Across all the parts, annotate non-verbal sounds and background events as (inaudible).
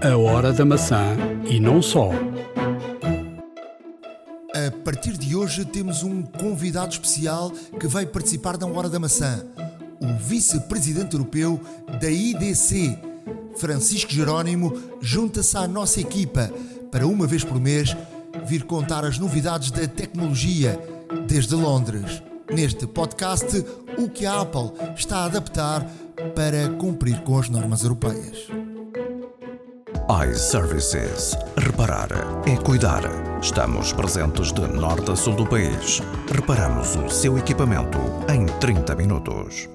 A Hora da Maçã e não só. A partir de hoje temos um convidado especial que vai participar da Hora da Maçã. O vice-presidente europeu da IDC, Francisco Jerónimo, junta-se à nossa equipa para uma vez por mês vir contar as novidades da tecnologia desde Londres. Neste podcast, o que a Apple está a adaptar para cumprir com as normas europeias iServices. Reparar é cuidar. Estamos presentes de norte a sul do país. Reparamos o seu equipamento em 30 minutos.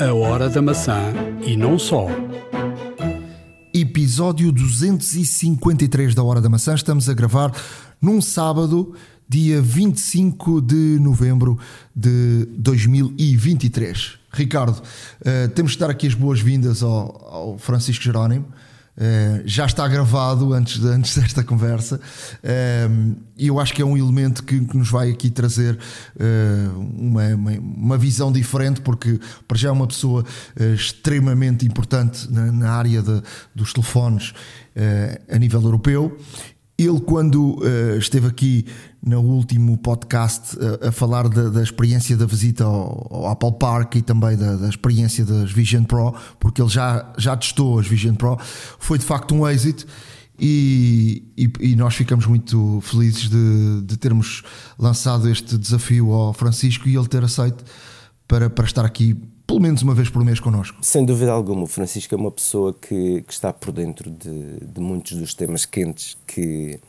A Hora da Maçã e não só. Episódio 253 da Hora da Maçã. Estamos a gravar num sábado, dia 25 de novembro de 2023. Ricardo, uh, temos de dar aqui as boas-vindas ao, ao Francisco Jerónimo. Uh, já está gravado antes, de, antes desta conversa. Uh, e eu acho que é um elemento que, que nos vai aqui trazer uh, uma, uma, uma, visão diferente, porque para já é uma pessoa extremamente importante na, na área de, dos telefones a nível europeu. Ele, quando uh, esteve aqui no último podcast uh, a falar da, da, experiência da visita ao, ao, Apple Park e também da, da, experiência das Vision Pro, porque ele já, já testou as Vision Pro, foi de facto um êxito. E, e, e nós ficamos muito felizes de, de, termos lançado este desafio ao Francisco e ele ter aceito para, para estar aqui pelo menos uma vez por mês connosco. Sem dúvida alguma, o Francisco é uma pessoa que, que está por dentro de, de, muitos dos temas quentes que,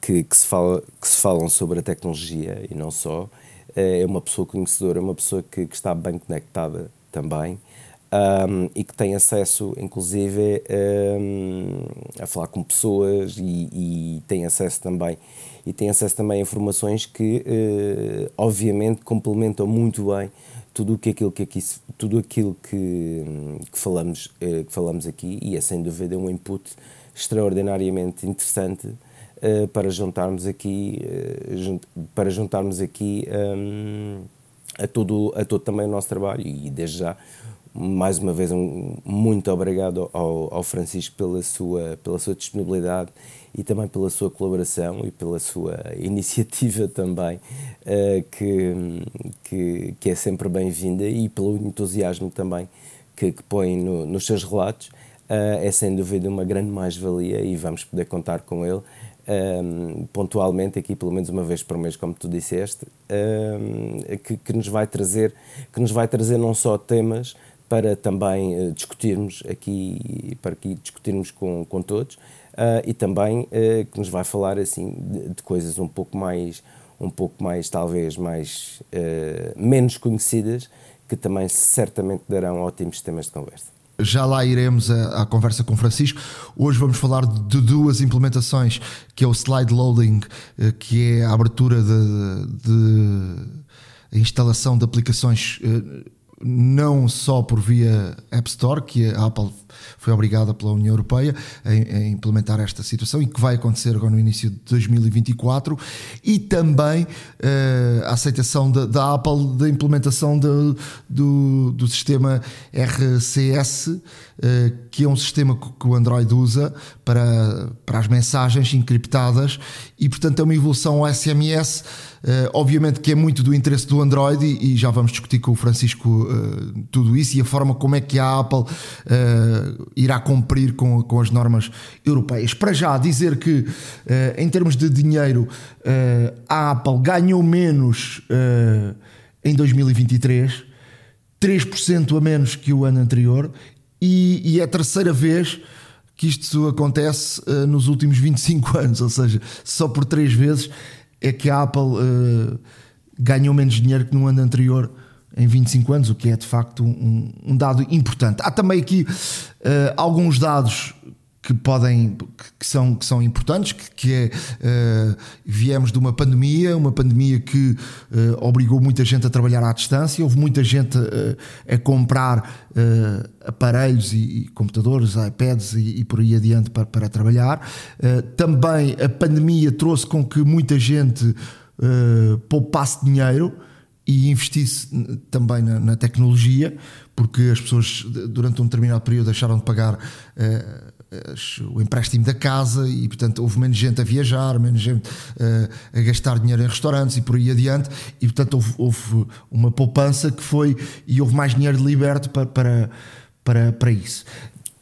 que, que, se fala, que se falam sobre a tecnologia e não só. É uma pessoa conhecedora, é uma pessoa que, que está bem conectada também um, e que tem acesso, inclusive, um, a falar com pessoas e, e, tem acesso também e tem acesso também a informações que, uh, obviamente, complementam muito bem tudo que aquilo que aqui tudo aquilo que, que falamos uh, que falamos aqui e é sem dúvida um input extraordinariamente interessante uh, para juntarmos aqui junt, para juntarmos aqui um, a todo a todo também o nosso trabalho. E desde já mais uma vez um muito obrigado ao, ao, Francisco pela sua pela sua disponibilidade e também pela sua colaboração e pela sua (laughs) iniciativa também uh, que, que, que é sempre bem-vinda e pelo entusiasmo também que, que põe no, nos seus relatos. Uh, é sem dúvida uma grande mais-valia e vamos poder contar com ele um, pontualmente aqui pelo menos uma vez por mês como tu disseste um, que, que nos vai trazer que nos vai trazer não só temas para também uh, discutirmos aqui, para aqui discutirmos com, com todos, uh, e também uh, que nos vai falar assim de, de, coisas um pouco mais, um pouco mais talvez mais menos conhecidas, que também certamente darão ótimos temas de conversa. Já lá iremos à, conversa com Francisco. Hoje vamos falar de duas implementações, que é o slide loading, que é a abertura de, de instalação de aplicações não só por via App Store, que a Apple foi obrigada pela União Europeia a, a, implementar esta situação e que vai acontecer agora no início de 2024, e também uh, a aceitação da, Apple da implementação de, do, do sistema RCS, que é um sistema que o Android usa para, para as mensagens encriptadas e, portanto, é uma evolução ao SMS Uh, obviamente que é muito do interesse do Android e, já vamos discutir com o Francisco uh, tudo isso e a forma como é que a Apple irá cumprir com, com as normas europeias. Para já dizer que em termos de dinheiro a Apple ganhou menos em 2023, 3% a menos que o ano anterior e, e é a terceira vez que isto acontece nos últimos 25 (laughs) anos, ou seja, só por três vezes é que a Apple uh, ganhou menos dinheiro que no ano anterior em 25 anos, o que é de facto um, um dado importante. Há também aqui uh, alguns dados que podem que são, que são importantes, que, que é uh, viemos de uma pandemia, uma pandemia que uh, obrigou muita gente a trabalhar à distância, houve muita gente uh, a comprar aparelhos e, e, computadores, iPads e, e, por aí adiante para, para trabalhar. também a pandemia trouxe com que muita gente poupasse dinheiro e investisse também na, na, tecnologia, porque as pessoas durante um determinado período deixaram de pagar o empréstimo da casa e, portanto, houve menos gente a viajar, menos gente uh, a gastar dinheiro em restaurantes e por aí adiante, e, portanto, houve, houve, uma poupança que foi e houve mais dinheiro liberto para, para, para, para isso.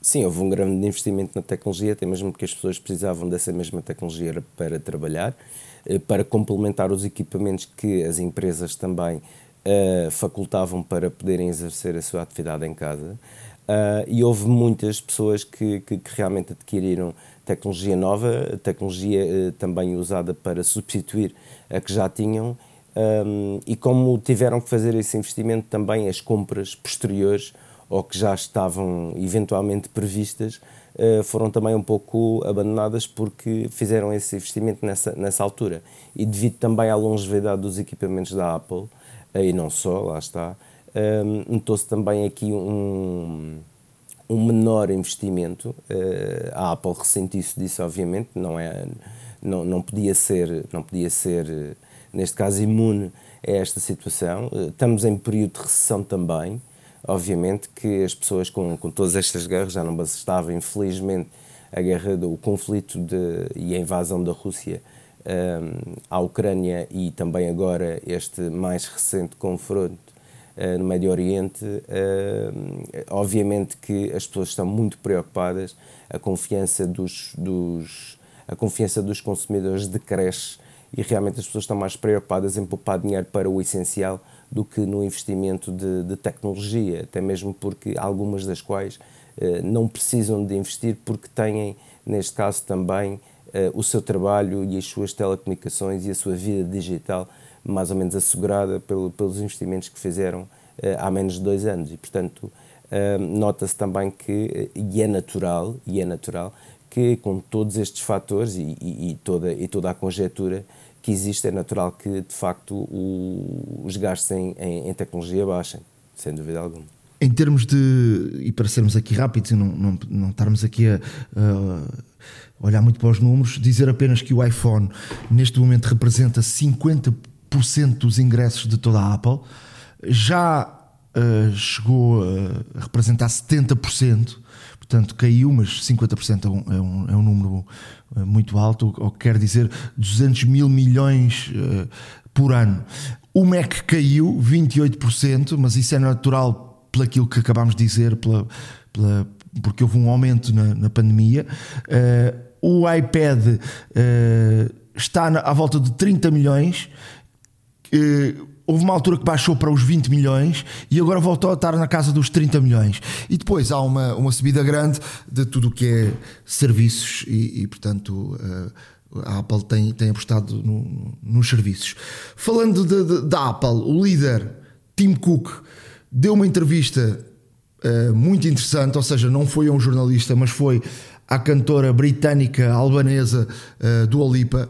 Sim, houve um grande investimento na tecnologia, até mesmo porque as pessoas precisavam dessa mesma tecnologia para trabalhar, eh, para complementar os equipamentos que as empresas também uh, facultavam para poderem exercer a sua atividade em casa. Uh, e houve muitas pessoas que, que, que, realmente adquiriram tecnologia nova, tecnologia uh, também usada para substituir a que já tinham, um, e como tiveram que fazer esse investimento, também as compras posteriores ou que já estavam eventualmente previstas uh, foram também um pouco abandonadas porque fizeram esse investimento nessa, nessa altura. E devido também à longevidade dos equipamentos da Apple, e não só, lá está um, notou-se também aqui um, um menor investimento. Uh, a Apple ressente isso disso, obviamente, não, é, não, não, podia ser, não podia ser, neste caso, imune a esta situação. Uh, estamos em período de recessão também. Obviamente que as pessoas com, com todas estas guerras já não bastava, infelizmente, a guerra, o conflito de, e a invasão da Rússia um, à Ucrânia e também agora este mais recente confronto no Médio Oriente, eh, obviamente que as pessoas estão muito preocupadas, a confiança dos, dos, a confiança dos consumidores decresce e realmente as pessoas estão mais preocupadas em poupar dinheiro para o essencial do que no investimento de, de tecnologia, até mesmo porque algumas das quais eh, não precisam de investir porque têm, neste caso também, o seu trabalho e as suas telecomunicações e a sua vida digital mais ou menos assegurada pelo, pelos investimentos que fizeram uh, há menos de dois anos. E, portanto, uh, nota-se também que, e é natural, e é natural, que com todos estes fatores e, e, e, toda, e toda a conjetura que existe, é natural que, de facto, o, os gastos em, em, em tecnologia baixem, sem dúvida alguma. Em termos de, e para sermos aqui rápidos e não, não, não estarmos aqui a, a olhar muito para os números, dizer apenas que o iPhone neste momento representa 50% dos ingressos de toda a Apple, já uh, chegou a representar 70%, portanto caiu, mas 50% é um, é um, é um número eh, muito alto, o que quer dizer 200 mil milhões uh, por ano. O Mac caiu 28%, mas isso é natural pelo aquilo que acabámos de dizer, pela, pela, porque houve um aumento na, na pandemia. Uh, o iPad está na, à volta de 30 milhões houve uma altura que baixou para os 20 milhões e agora voltou a estar na casa dos 30 milhões. E depois há uma, uma subida grande de tudo o que é serviços e, e portanto. Uh, a Apple tem, tem apostado no, nos serviços. Falando da Apple, o líder Tim Cook deu uma entrevista uh, muito interessante, ou seja, não foi a um jornalista, mas foi à cantora britânica albanesa uh, do Olipa,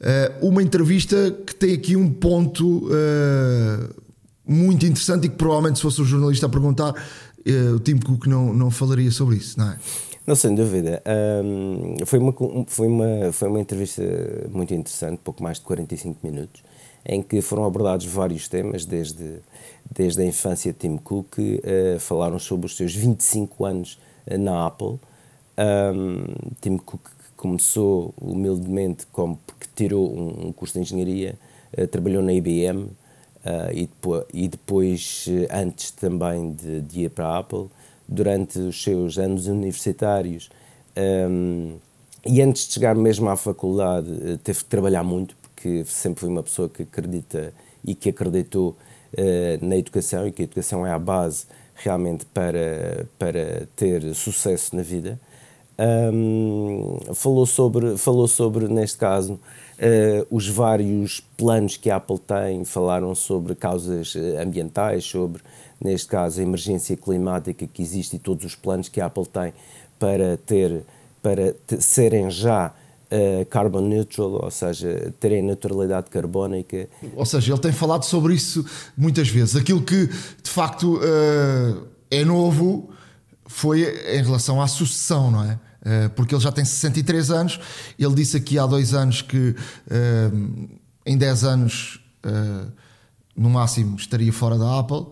uh, uma entrevista que tem aqui um ponto uh, muito interessante e que provavelmente se fosse um jornalista a perguntar, uh, o Tim Cook não, não falaria sobre isso, não é? Não, sem dúvida. Um, foi, uma, foi, uma, foi uma entrevista muito interessante, pouco mais de 45 minutos, em que foram abordados vários temas, desde, desde a infância de Tim Cook, uh, falaram sobre os seus 25 anos na Apple. Um, Tim Cook começou humildemente como porque tirou um, um curso de engenharia, uh, trabalhou na IBM eh, e, depois, e depois, eh, antes também de, de, ir para a Apple, durante os seus anos universitários um, ehm, e antes de chegar mesmo à faculdade, teve que trabalhar muito, porque sempre foi uma pessoa que acredita e que acreditou na educação e que a educação é a base realmente para, para ter sucesso na vida um, falou, sobre, falou sobre, neste caso, uh, os vários planos que a Apple tem, falaram sobre causas eh, ambientais, sobre, neste caso, a emergência climática que existe e todos os planos que a Apple tem para ter, para serem já uh, carbon neutral, ou seja, terem neutralidade carbónica. Ou seja, ele tem falado sobre isso muitas vezes. Aquilo que de facto uh, é novo foi em relação à sucessão, não é? Eh, porque ele já tem 63 anos. Ele disse aqui há dois anos que eh, em 10 anos, eh, no máximo, estaria fora da Apple.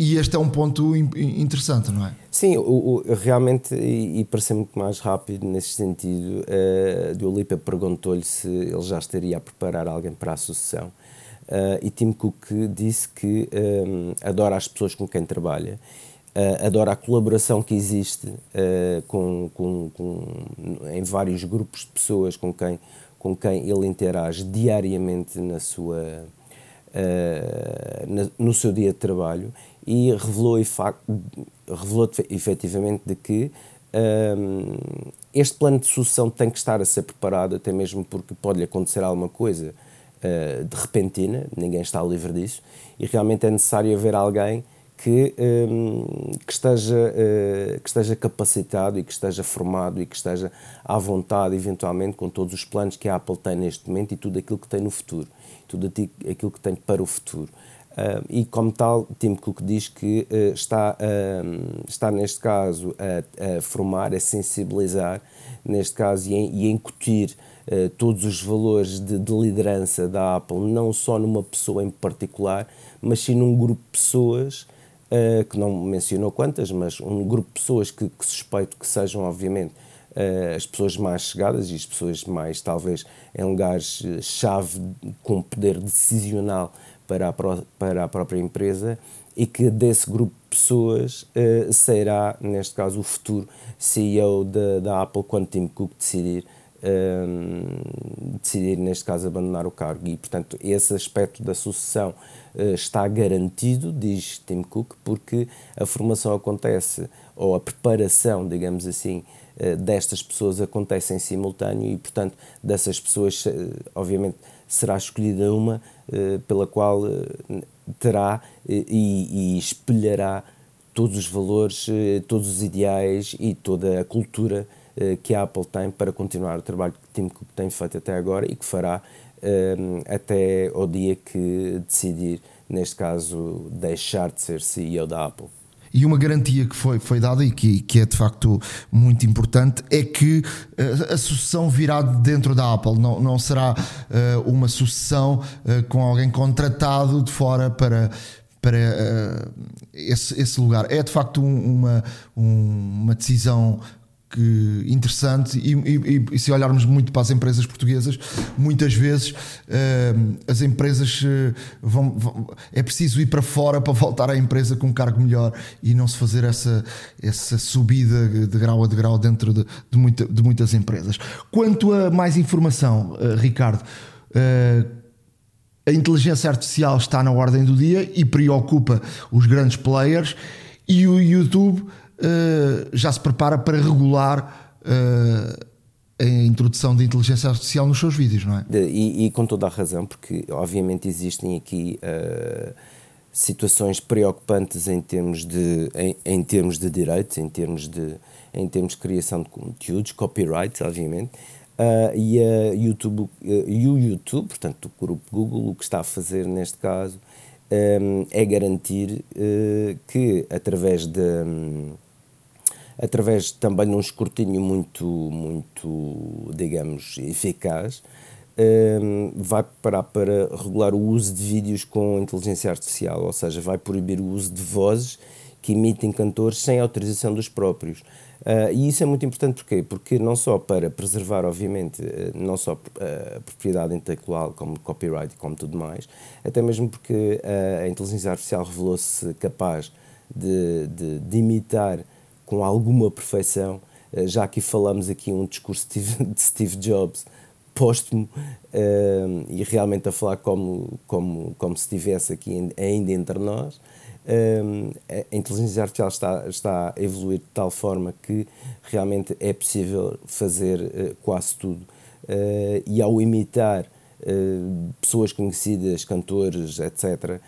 E este é um ponto interessante, não é? Sim, o, o realmente, e, e para ser muito mais rápido nesse sentido, uh, Diolipa perguntou-lhe se ele já estaria a preparar alguém para a sucessão. Uh, e Tim Cook disse que um, adora as pessoas com quem trabalha, uh, adora a colaboração que existe uh, com, com, com, em vários grupos de pessoas com quem, com quem ele interage diariamente na sua, na, no seu dia de trabalho e revelou, revelou efetivamente de que um, este plano de sucessão tem que estar a ser preparado, até mesmo porque pode-lhe acontecer alguma coisa uh, de repentina, ninguém está livre disso, e realmente é necessário haver alguém que, um, que, esteja, uh, que esteja capacitado e que esteja formado e que esteja à vontade, eventualmente, com todos os planos que a Apple tem neste momento e tudo aquilo que tem no futuro, tudo aquilo que tem para o futuro. Uh, e, como tal, Tim Cook diz que uh, está, uh, está, neste caso, a, a, formar, a sensibilizar, neste caso, e, e a incutir todos os valores de, de, liderança da Apple, não só numa pessoa em particular, mas sim num grupo de pessoas, que não mencionou quantas, mas um grupo de pessoas que, que suspeito que sejam, obviamente, as pessoas mais chegadas e as pessoas mais, talvez, em lugares-chave com poder decisional para a, para a própria empresa e que desse grupo de pessoas uh, será, neste caso, o futuro CEO da, da Apple quando Tim Cook decidir, uh, decidir, neste caso, abandonar o cargo. E, portanto, esse aspecto da sucessão uh, está garantido, diz Tim Cook, porque a formação acontece, ou a preparação, digamos assim, eh, destas pessoas acontece em simultâneo e, portanto, dessas pessoas, obviamente, será escolhida uma pela qual terá e, e, espelhará todos os valores, todos os ideais e toda a cultura que a Apple tem para continuar o trabalho que tem feito até agora e que fará até ao dia que decidir, neste caso, deixar de ser CEO da Apple. E uma garantia que foi, foi dada e que, que é de facto muito importante é que uh, a sucessão virá dentro da Apple, não, não será uh, uma sucessão uh, com alguém contratado de fora para, para esse, esse lugar. É de facto um, uma, um, uma decisão que interessante e, e, e, se olharmos muito para as empresas portuguesas muitas vezes uh, as empresas uh, vão, vão, é preciso ir para fora para voltar à empresa com um cargo melhor e não se fazer essa, essa subida de grau a de grau dentro de, de, muita, de muitas empresas. Quanto a mais informação uh, Ricardo a inteligência artificial está na ordem do dia e preocupa os grandes players e o YouTube uh, já se prepara para regular uh, a introdução da inteligência artificial nos seus vídeos, não é? E, e com toda a razão, porque obviamente existem aqui uh, situações preocupantes em termos de em, em, termos de direitos, em termos de em termos de criação de conteúdos, copyright, obviamente. Uh, e, a YouTube, uh, e o YouTube, portanto, o grupo Google, o que está a fazer neste caso um, é garantir uh, que, através de, um, através também de um escrutínio muito, muito digamos, eficaz, um, vai parar para regular o uso de vídeos com inteligência artificial, ou seja, vai proibir o uso de vozes que emitem cantores sem autorização dos próprios. Uh, e isso é muito importante porquê? porque não só para preservar, obviamente, uh, não só uh, a propriedade intelectual, como copyright e como tudo mais, até mesmo porque a inteligência artificial revelou-se capaz de, de, de imitar com alguma perfeição. Eh, já aqui falamos aqui um discurso de Steve Jobs póstumo uh, e realmente a falar como, como, como se estivesse aqui ainda entre nós. Uh, a inteligência artificial está, está a evoluir de tal forma que realmente é possível fazer quase tudo. e ao imitar pessoas conhecidas, cantores, etc.,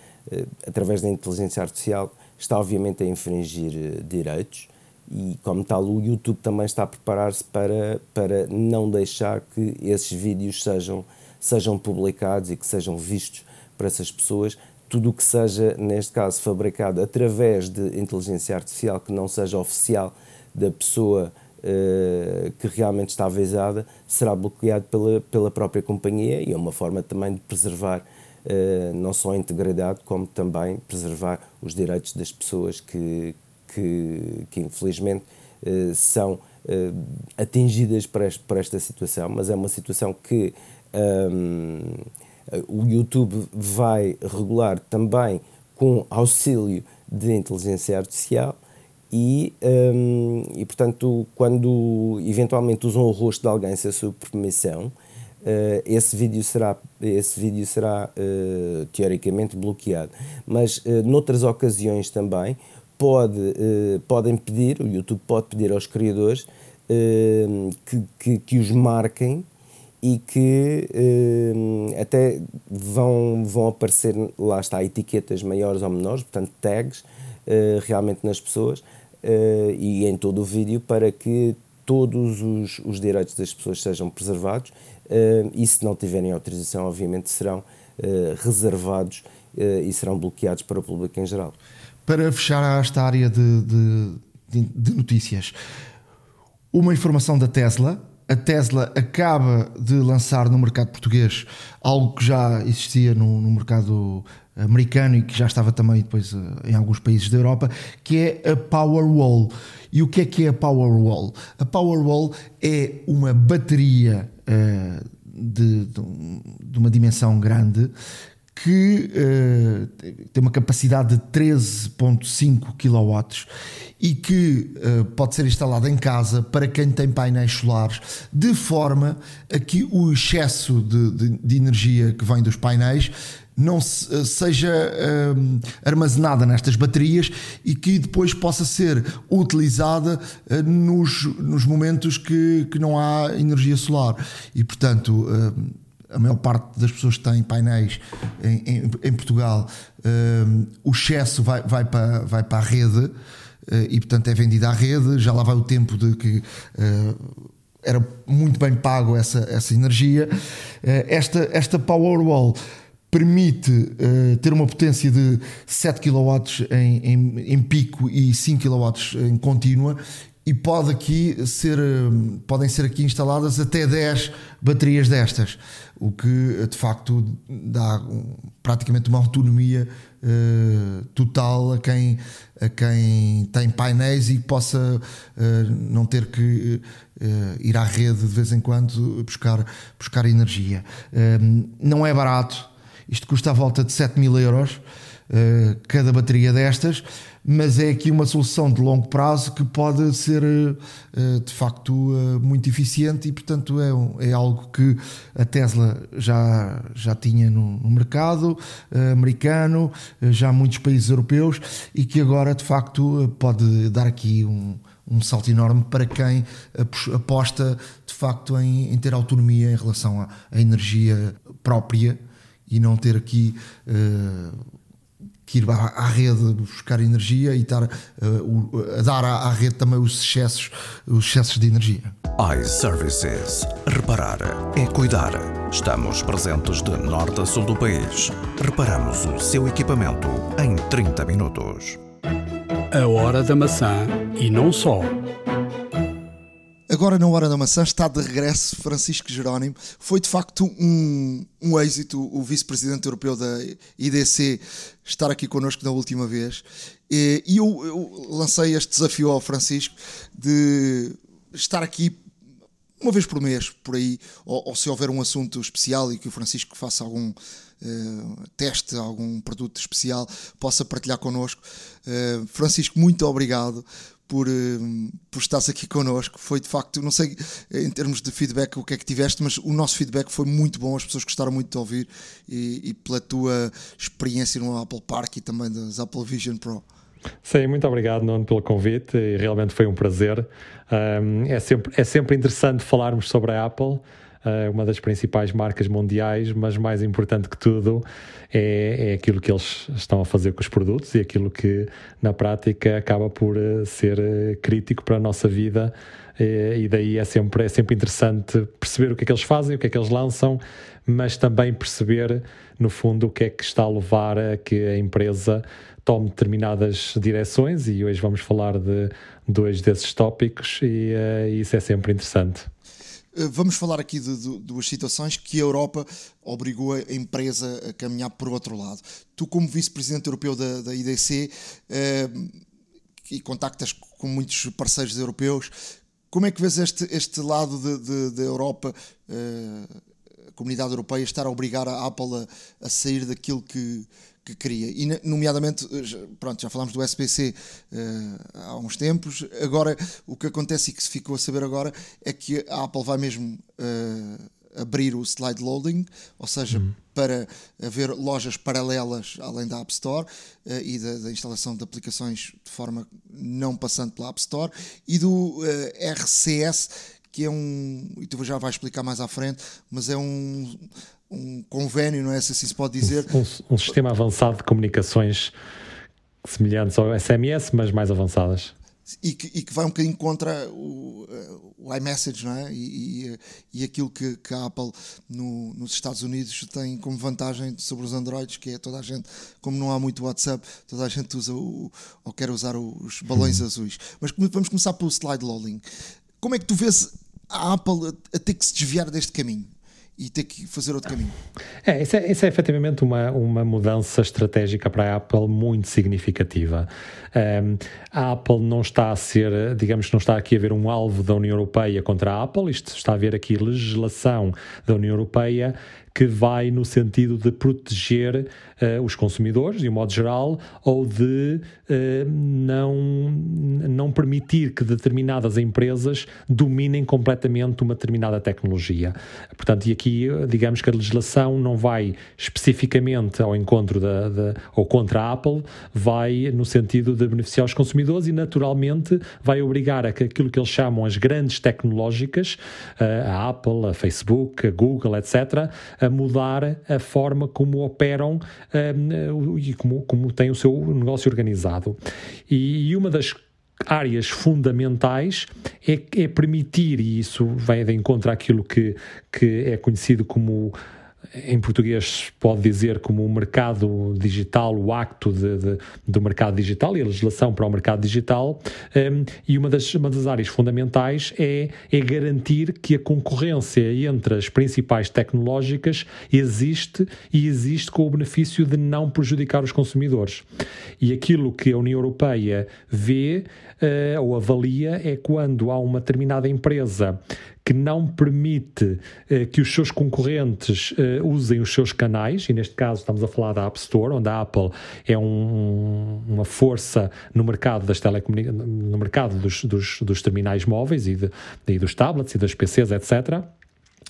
através da inteligência artificial, está obviamente a infringir direitos e, como tal, o YouTube também está a preparar-se para, para não deixar que esses vídeos sejam, sejam publicados e que sejam vistos por essas pessoas. Tudo o que seja, neste caso, fabricado através de inteligência artificial, que não seja oficial da pessoa uh, que realmente está avisada, será bloqueado pela, pela própria companhia e é uma forma também de preservar uh, não só a integridade, como também preservar os direitos das pessoas que, que, que infelizmente uh, são uh, atingidas por esta, situação, mas é uma situação que um, o YouTube vai regular também com auxílio de inteligência artificial e, um, e portanto, quando eventualmente usam o rosto de alguém sem a sua permissão, uh, esse vídeo será, esse vídeo será uh, teoricamente bloqueado. Mas uh, noutras ocasiões também pode, uh, podem pedir, o YouTube pode pedir aos criadores que, que, que, os marquem e que até vão, vão aparecer, lá está, etiquetas maiores ou menores, portanto tags, realmente nas pessoas, e em todo o vídeo para que todos os, os direitos das pessoas sejam preservados e se não tiverem autorização, obviamente serão reservados e serão bloqueados para o público em geral. Para fechar esta área de, de, de notícias, uma informação da Tesla. A Tesla acaba de lançar no mercado português algo que já existia no, no mercado americano e que já estava também depois eh, em alguns países da Europa, que é a Powerwall. E o que é que é a Powerwall? A Powerwall é uma bateria uh, de, de, uma dimensão grande que uh, tem uma capacidade de 13.5 kW e que uh, pode ser instalada em casa para quem tem painéis solares, de forma a que o excesso de, de, de energia que vem dos painéis não se, eh, seja armazenada nestas baterias e que depois possa ser utilizada uh, nos, nos momentos que, que não há energia solar. E, portanto, a maior parte das pessoas que têm painéis em, em, em Portugal, uh, o excesso vai, vai, para, vai para a rede e, portanto, é vendida à rede. Já lá vai o tempo de que era muito bem pago essa, essa energia. esta, esta Powerwall permite uh, ter uma potência de 7 kW em, em, em, pico e 5 kW em contínua e pode aqui ser, uh, podem ser aqui instaladas até 10 baterias destas, o que de facto dá praticamente uma autonomia uh, total a quem, a quem tem painéis e possa não ter que ir à rede de vez em quando buscar, buscar energia. não é barato, isto custa à volta de 7 mil euros uh, cada bateria destas, mas é aqui uma solução de longo prazo que pode ser uh, de facto uh, muito eficiente e, portanto, é, é algo que a Tesla já, já tinha no, no mercado americano, já muitos países europeus e que agora de facto pode dar aqui um um salto enorme para quem aposta de facto em, em ter autonomia em relação à, à energia própria e não ter aqui uh, que ir à, rede buscar energia e estar uh, a dar à, à, rede também os excessos, os excessos de energia. iServices. Reparar é cuidar. Estamos presentes de norte a sul do país. Reparamos o seu equipamento em 30 minutos. A hora da maçã e não só. Agora, na Hora da Maçã, está de regresso Francisco Jerónimo. Foi de facto um, um êxito o vice-presidente europeu da IDC estar aqui connosco na última vez. E eu, eu lancei este desafio ao Francisco de estar aqui uma vez por mês, por aí, ou, ou, se houver um assunto especial e que o Francisco faça algum uh, teste, algum produto especial, possa partilhar connosco. Uh, Francisco, muito obrigado por, eh, por estares aqui connosco. Foi de facto, não sei em termos de feedback o que é que tiveste, mas o nosso feedback foi muito bom, as pessoas gostaram muito de ouvir e, e pela tua experiência no Apple Park e também das Apple Vision Pro. Sim, muito obrigado, Nuno, pelo convite e realmente foi um prazer. Um, é, sempre, é sempre interessante falarmos sobre a Apple. Uh, uma das principais marcas mundiais, mas mais importante que tudo é, é aquilo que eles estão a fazer com os produtos e aquilo que na prática acaba por uh, ser uh, crítico para a nossa vida. e daí é sempre, é sempre interessante perceber o que é que eles fazem, o que é que eles lançam, mas também perceber, no fundo, o que é que está a levar a que a empresa tome determinadas direções e hoje vamos falar de dois desses tópicos e uh, isso é sempre interessante. Eh, vamos falar aqui de, de, duas situações que a Europa obrigou a empresa a caminhar por outro lado. Tu, como vice-presidente europeu da, da IDC, eh, e contactas com muitos parceiros europeus, como é que vês este, este lado da Europa, eh, a comunidade europeia, estar a obrigar a Apple a, a sair daquilo que, que queria. E, nomeadamente, eh, pronto, já falámos do SPC uh, eh, há uns tempos. Agora, o que acontece e que se ficou a saber agora é que a Apple vai mesmo uh, abrir o slide loading, ou seja, uhum. para haver lojas paralelas além da App Store uh, e da, da, instalação de aplicações de forma não passando pela App Store, e do RCS, que é um, e tu já vais explicar mais à frente, mas é um um convênio, não é? Se assim se pode dizer. Um, um, sistema avançado de comunicações semelhantes ao SMS, mas mais avançadas. E que, e que vai um bocadinho contra o, o iMessage, não é? E, e, e aquilo que, que, a Apple no, nos Estados Unidos tem como vantagem sobre os Androids, que é toda a gente, como não há muito WhatsApp, toda a gente usa o, ou quer usar os balões hum. azuis. Mas vamos começar pelo slide loading. Como é que tu vês a Apple a, a ter que se desviar deste caminho? E ter que fazer outro caminho. É, isso é, isso é efetivamente uma, uma mudança estratégica para a Apple muito significativa. Um, a Apple não está a ser, digamos, não está aqui a haver um alvo da União Europeia contra a Apple, isto está a haver aqui legislação da União Europeia que vai no sentido de proteger uh, os consumidores, de um modo geral, ou de uh, não, não permitir que determinadas empresas dominem completamente uma determinada tecnologia. Portanto, e aqui, digamos que a legislação não vai especificamente ao encontro da, da, ou contra a Apple, vai no sentido de beneficiar os consumidores e, naturalmente, vai obrigar a que aquilo que eles chamam as grandes tecnológicas, a Apple, a Facebook, a Google, etc., a mudar a forma como operam um, e como, como têm o seu negócio organizado. E, e uma das áreas fundamentais é, é, permitir, e isso vem de encontro àquilo que, que é conhecido como em português pode dizer como o mercado digital, o acto de, de, do mercado digital e a legislação para o mercado digital, um, e uma das, uma das áreas fundamentais é, é garantir que a concorrência entre as principais tecnológicas existe e existe com o benefício de não prejudicar os consumidores. E aquilo que a União Europeia vê uh, ou avalia é quando há uma determinada empresa que não permite uh, que os seus concorrentes uh, usem os seus canais, e neste caso estamos a falar da App Store, onde a Apple é um, uma força no mercado das telecomunicações, no mercado dos, dos, dos terminais móveis e, de, e dos tablets e das PCs, etc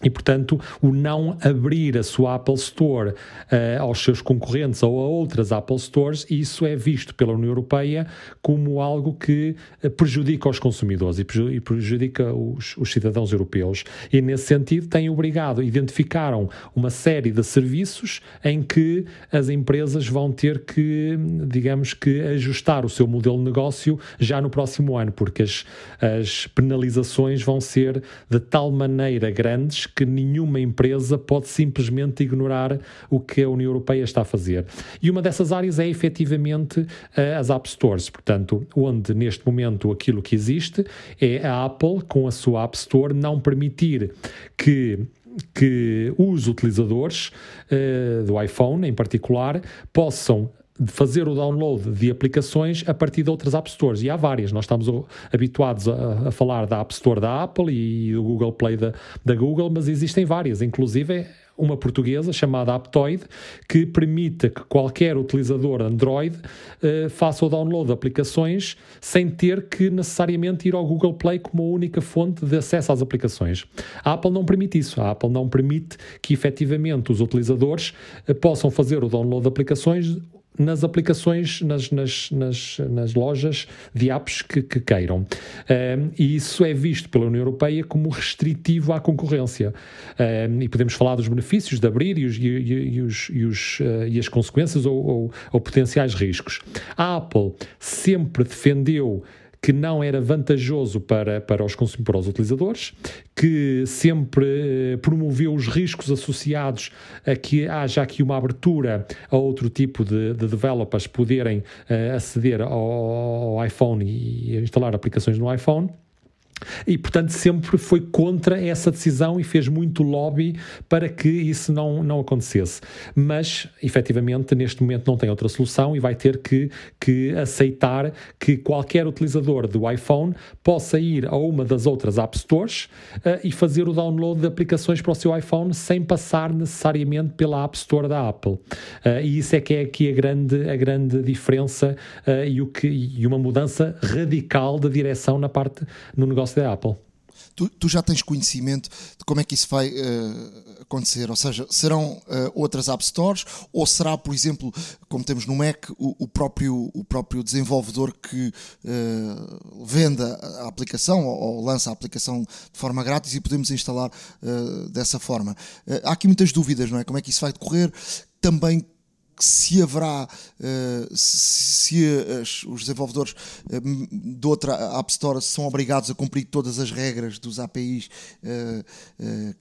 e, portanto, o não abrir a sua Apple Store uh, aos seus concorrentes ou a outras Apple Stores, isso é visto pela União Europeia como algo que uh, prejudica os consumidores e prejudica os, os, cidadãos europeus. E, nesse sentido, têm obrigado, identificaram uma série de serviços em que as empresas vão ter que, digamos que, ajustar o seu modelo de negócio já no próximo ano, porque as, as penalizações vão ser de tal maneira grandes que nenhuma empresa pode simplesmente ignorar o que a União Europeia está a fazer. E uma dessas áreas é efetivamente uh, as App Stores, portanto, onde neste momento aquilo que existe é a Apple, com a sua App Store, não permitir que que os utilizadores uh, do iPhone, em particular, possam de fazer o download de aplicações a partir de outras App Stores. E há várias. Nós estamos habituados a, a falar da App Store da Apple e do Google Play da, da Google, mas existem várias, inclusive uma portuguesa chamada Aptoid, que permite que qualquer utilizador Android uh, faça o download de aplicações sem ter que necessariamente ir ao Google Play como a única fonte de acesso às aplicações. A Apple não permite isso. A Apple não permite que efetivamente os utilizadores uh, possam fazer o download de aplicações nas aplicações, nas, nas, nas, nas lojas de apps que, que queiram. Um, e isso é visto pela União Europeia como restritivo à concorrência. Um, e podemos falar dos benefícios de abrir e, os, e, e, os, e, os, uh, e as consequências ou, ou, ou potenciais riscos. A Apple sempre defendeu que não era vantajoso para, para, os, para os utilizadores, que sempre eh, promoveu os riscos associados a que haja aqui uma abertura a outro tipo de, de developers poderem uh, aceder ao, ao iPhone e instalar aplicações no iPhone e, portanto, sempre foi contra essa decisão e fez muito lobby para que isso não, não acontecesse. Mas, efetivamente, neste momento não tem outra solução e vai ter que, que aceitar que qualquer utilizador do iPhone possa ir a uma das outras App Stores uh, e fazer o download de aplicações para o seu iPhone sem passar necessariamente pela App Store da Apple. Uh, e isso é que é aqui a grande, a grande diferença uh, e, o que, e uma mudança radical de direção na parte no negócio da Apple. Tu, tu, já tens conhecimento de como é que isso vai uh, acontecer? Ou seja, serão uh, outras App Stores ou será, por exemplo, como temos no Mac, o, o próprio, o próprio desenvolvedor que uh, venda a aplicação ou, ou, lança a aplicação de forma grátis e podemos instalar dessa forma? há aqui muitas dúvidas, não é? Como é que isso vai decorrer? Também se haverá, uh, se os desenvolvedores uh, de outra App Store são obrigados a cumprir todas as regras dos APIs eh,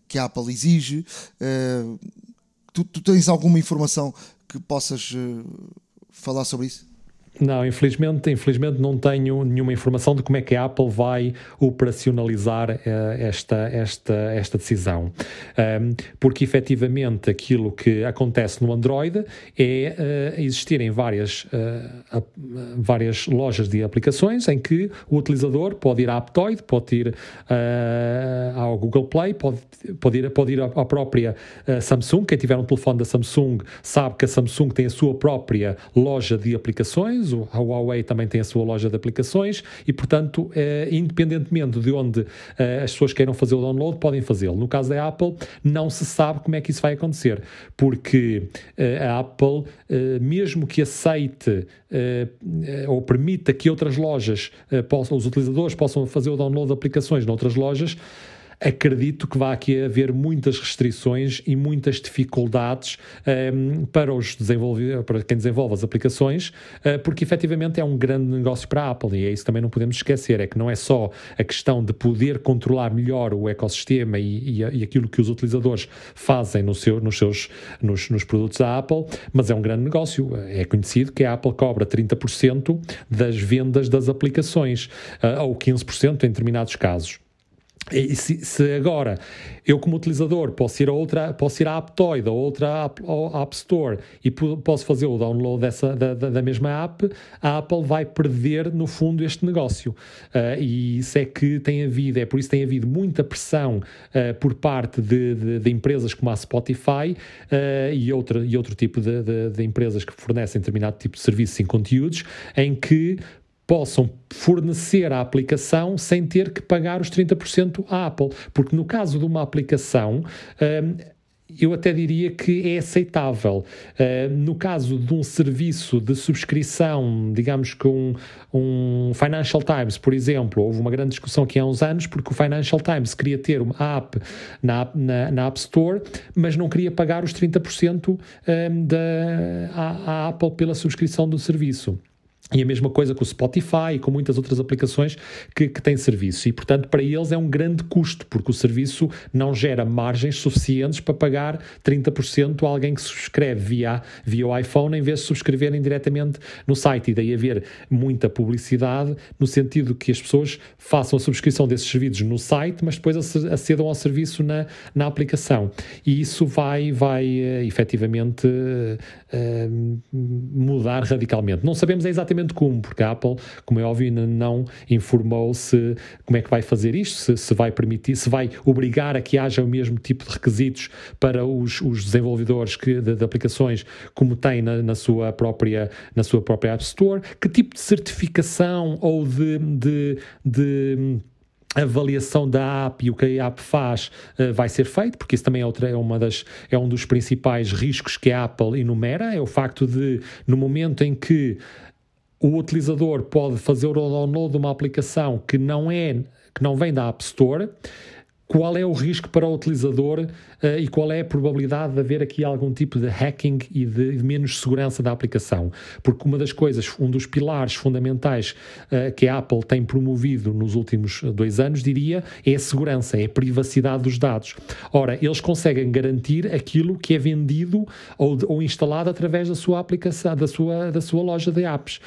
que a Apple exige. Tu, tu, tens alguma informação que possas falar sobre isso? Não, infelizmente, infelizmente não tenho nenhuma informação de como é que a Apple vai operacionalizar uh, esta, esta, esta decisão. Um, porque efetivamente aquilo que acontece no Android é uh, existirem várias, uh, várias lojas de aplicações em que o utilizador pode ir à Aptoid, pode ir ao Google Play, pode, pode ir, pode ir à, própria Samsung. Quem tiver um telefone da Samsung sabe que a Samsung tem a sua própria loja de aplicações a Huawei também tem a sua loja de aplicações e, portanto, eh, independentemente de onde eh, as pessoas queiram fazer o download, podem fazê-lo. No caso da Apple, não se sabe como é que isso vai acontecer, porque eh, a Apple, mesmo que aceite ou permita que outras lojas, possam, os utilizadores possam fazer o download de aplicações noutras lojas, acredito que vai aqui haver muitas restrições e muitas dificuldades um, ehm, para, os para quem desenvolve as aplicações, uh, porque efetivamente é um grande negócio para a Apple e é isso também não podemos esquecer, é que não é só a questão de poder controlar melhor o ecossistema e, e, e aquilo que os utilizadores fazem no seu, nos seus nos, nos produtos da Apple, mas é um grande negócio. É conhecido que a Apple cobra 30% das vendas das aplicações, uh, ou 15% em determinados casos. E se, se, agora eu, como utilizador, posso ir a outra, posso ir à Aptoid ou outra app, app Store e posso fazer o download dessa, da, da, mesma app, a Apple vai perder, no fundo, este negócio. Uh, e isso é que tem havido, é por isso que tem havido muita pressão uh, por parte de, de, de, empresas como a Spotify uh, e, outra, e outro tipo de, de empresas que fornecem determinado tipo de serviços em conteúdos, em que possam fornecer a aplicação sem ter que pagar os 30% à Apple. Porque no caso de uma aplicação. Um, eu até diria que é aceitável. Uh, no caso de um serviço de subscrição, digamos que um, um, Financial Times, por exemplo, houve uma grande discussão aqui há uns anos, porque o Financial Times queria ter uma app na, na, na App Store, mas não queria pagar os 30% um, da, Apple pela subscrição do serviço. E a mesma coisa com o Spotify e com muitas outras aplicações que, que têm serviço. E, portanto, para eles é um grande custo, porque o serviço não gera margens suficientes para pagar 30% a alguém que subscreve via, via o iPhone em vez de subscreverem diretamente no site. E daí haver muita publicidade, no sentido que as pessoas façam a subscrição desses serviços no site, mas depois acedam ao serviço na, na aplicação. E isso vai, vai uh, efetivamente uh, mudar radicalmente. Não sabemos exatamente exatamente como, porque a Apple, como é óbvio, não informou se como é que vai fazer isto, se, se vai permitir, se vai obrigar a que haja o mesmo tipo de requisitos para os, os desenvolvedores que, de, de, aplicações como tem na, na, sua própria, na sua própria App Store, que tipo de certificação ou de, de, de avaliação da app e o que a app faz uh, vai ser feito, porque isso também é, outra, é, uma das, é um dos principais riscos que a Apple enumera, é o facto de, no momento em que o utilizador pode fazer o download de uma aplicação que não é que não vem da App Store, qual é o risco para o utilizador uh, e qual é a probabilidade de haver aqui algum tipo de hacking e de, de menos segurança da aplicação. Porque uma das coisas, um dos pilares fundamentais uh, que a Apple tem promovido nos últimos dois anos, diria, é a segurança, é a privacidade dos dados. Ora, eles conseguem garantir aquilo que é vendido ou, ou instalado através da sua aplicação, da sua, da sua loja de apps.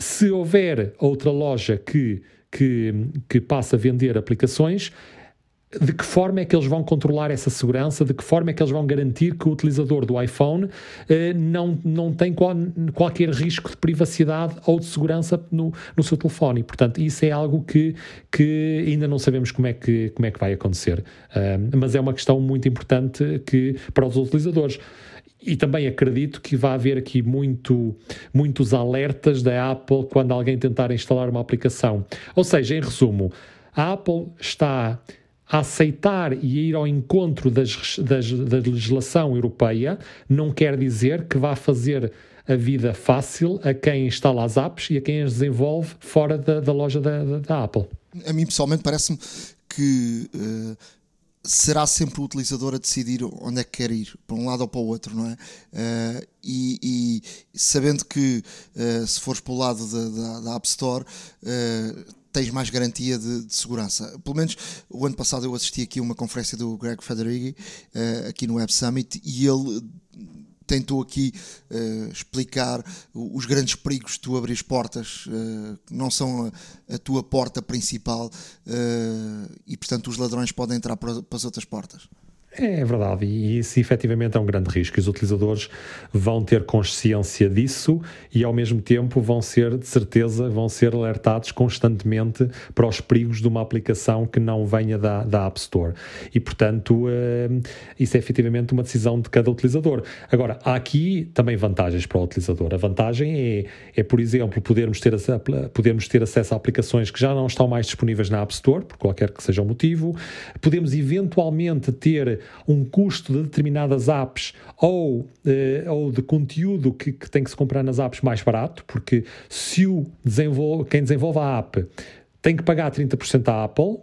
Se houver outra loja que que, que passa a vender aplicações, de que forma é que eles vão controlar essa segurança, de que forma é que eles vão garantir que o utilizador do iPhone eh, não, não tem qual, qualquer risco de privacidade ou de segurança no, no seu telefone. Portanto, isso é algo que, que ainda não sabemos como é que, como é que vai acontecer. Uh, mas é uma questão muito importante que, para os utilizadores. E também acredito que vai haver aqui muito, muitos alertas da Apple quando alguém tentar instalar uma aplicação. Ou seja, em resumo, a Apple está a aceitar e a ir ao encontro das, das, da legislação europeia não quer dizer que vá fazer a vida fácil a quem instala as apps e a quem as desenvolve fora da, da loja da, da, da, Apple. A mim pessoalmente parece-me que uh, será sempre o utilizador a decidir onde é que quer ir, para um lado ou para o outro, não é? Uh, e, e, sabendo que uh, se fores para o lado da, da App Store tens mais garantia de, de, segurança. Pelo menos o ano passado eu assisti aqui a uma conferência do Greg Federighi uh, aqui no Web Summit e ele tentou aqui uh, explicar os grandes perigos de tu abrir portas uh, que não são a, a, tua porta principal e portanto os ladrões podem entrar para, para as outras portas. É verdade, e isso efetivamente é um grande risco. Os utilizadores vão ter consciência disso e, ao mesmo tempo, vão ser, de certeza, vão ser alertados constantemente para os perigos de uma aplicação que não venha da, da App Store. E, portanto, uh, isso é efetivamente uma decisão de cada utilizador. Agora, há aqui também vantagens para o utilizador. A vantagem é, é por exemplo, podermos ter, podermos ter acesso a aplicações que já não estão mais disponíveis na App Store, por qualquer que seja o motivo. Podemos, eventualmente, ter um custo de determinadas apps ou, eh, ou de conteúdo que, que, tem que se comprar nas apps mais barato, porque se o desenvolve, quem desenvolve a app tem que pagar 30% à Apple,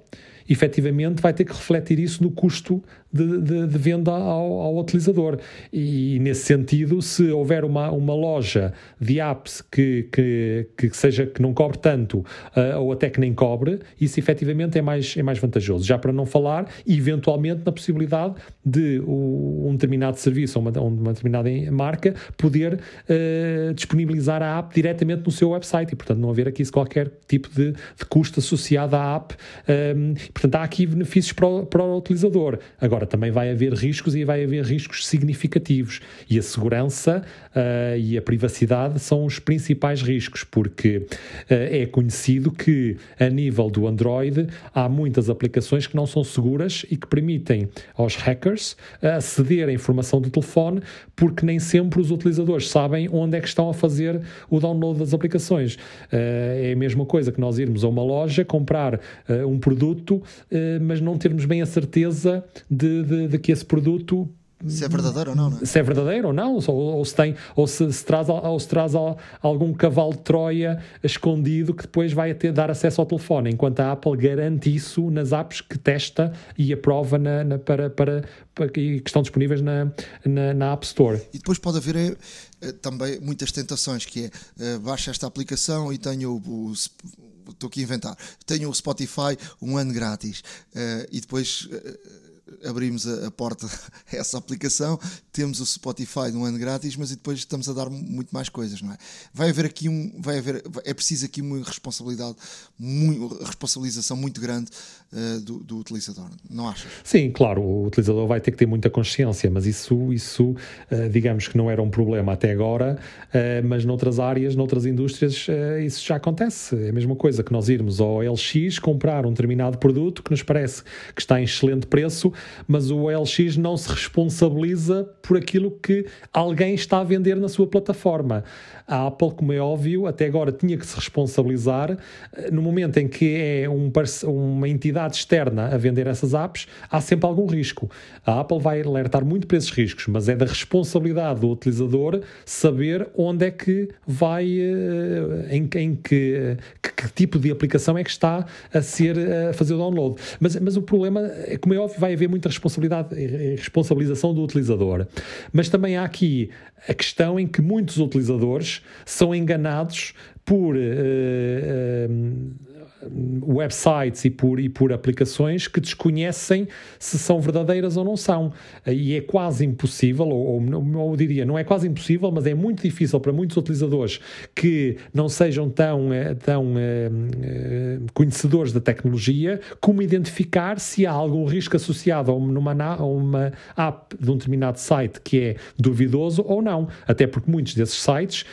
efetivamente vai ter que refletir isso no custo de, de, de venda ao, ao, utilizador. E nesse sentido, se houver uma, uma loja de apps que, que, que seja que não cobre tanto uh, ou até que nem cobre, isso efetivamente é mais, é mais vantajoso. Já para não falar, eventualmente, na possibilidade de um determinado serviço ou uma, uma determinada marca poder uh, disponibilizar a app diretamente no seu website e, portanto, não haver aqui qualquer tipo de, de custo associado à app. Um, portanto, há aqui benefícios para o, para o utilizador. Agora, também vai haver riscos e vai haver riscos significativos. E a segurança uh, e a privacidade são os principais riscos, porque uh, é conhecido que, a nível do Android, há muitas aplicações que não são seguras e que permitem aos hackers aceder à informação do telefone, porque nem sempre os utilizadores sabem onde é que estão a fazer o download das aplicações. Uh, é a mesma coisa que nós irmos a uma loja comprar um produto, mas não termos bem a certeza de de, de, que esse produto se é verdadeiro ou não, não é? Se é verdadeiro ou não, ou, ou se tem, ou se, se traz, ou se traz algum cavalo de Troia escondido que depois vai ter, dar acesso ao telefone, enquanto a Apple garante isso nas apps que testa e aprova na, na para, para, para, que estão disponíveis na, na, na, App Store. E depois pode haver é, é, também muitas tentações, que é, é baixa esta aplicação e tenho o, o estou aqui a inventar, tenho o Spotify um ano grátis uh, e depois uh, abrimos a, porta (laughs) a essa aplicação, temos o Spotify no ano grátis, mas depois estamos a dar muito mais coisas, não é? Vai haver aqui um, vai haver, é preciso aqui uma responsabilidade, muito, responsabilização muito grande uh, do, do, utilizador, não achas? Sim, claro, o utilizador vai ter que ter muita consciência, mas isso, isso uh, digamos que não era um problema até agora, uh, mas noutras áreas, noutras indústrias, isso já acontece. É a mesma coisa que nós irmos ao LX comprar um determinado produto que nos parece que está em excelente preço mas o OLX não se responsabiliza por aquilo que alguém está a vender na sua plataforma. A Apple, como é óbvio, até agora tinha que se responsabilizar. Eh, no momento em que é um, uma entidade externa a vender essas apps, há sempre algum risco. A Apple vai alertar muito para esses riscos, mas é da responsabilidade do utilizador saber onde é que vai, eh, em, em que, que, que, tipo de aplicação é que está a ser a fazer o download. Mas, mas o problema, como é óbvio, vai haver muita responsabilidade responsabilização do utilizador. Mas também há aqui a questão em que muitos utilizadores são enganados por uh, uh, websites e por, e por aplicações que desconhecem se são verdadeiras ou não são. E é quase impossível, ou, ou, ou diria, não é quase impossível, mas é muito difícil para muitos utilizadores que não sejam tão, eh, tão uh, conhecedores da tecnologia como identificar se há algum risco associado a uma, a uma app de um determinado site que é duvidoso ou não. Até porque muitos desses sites,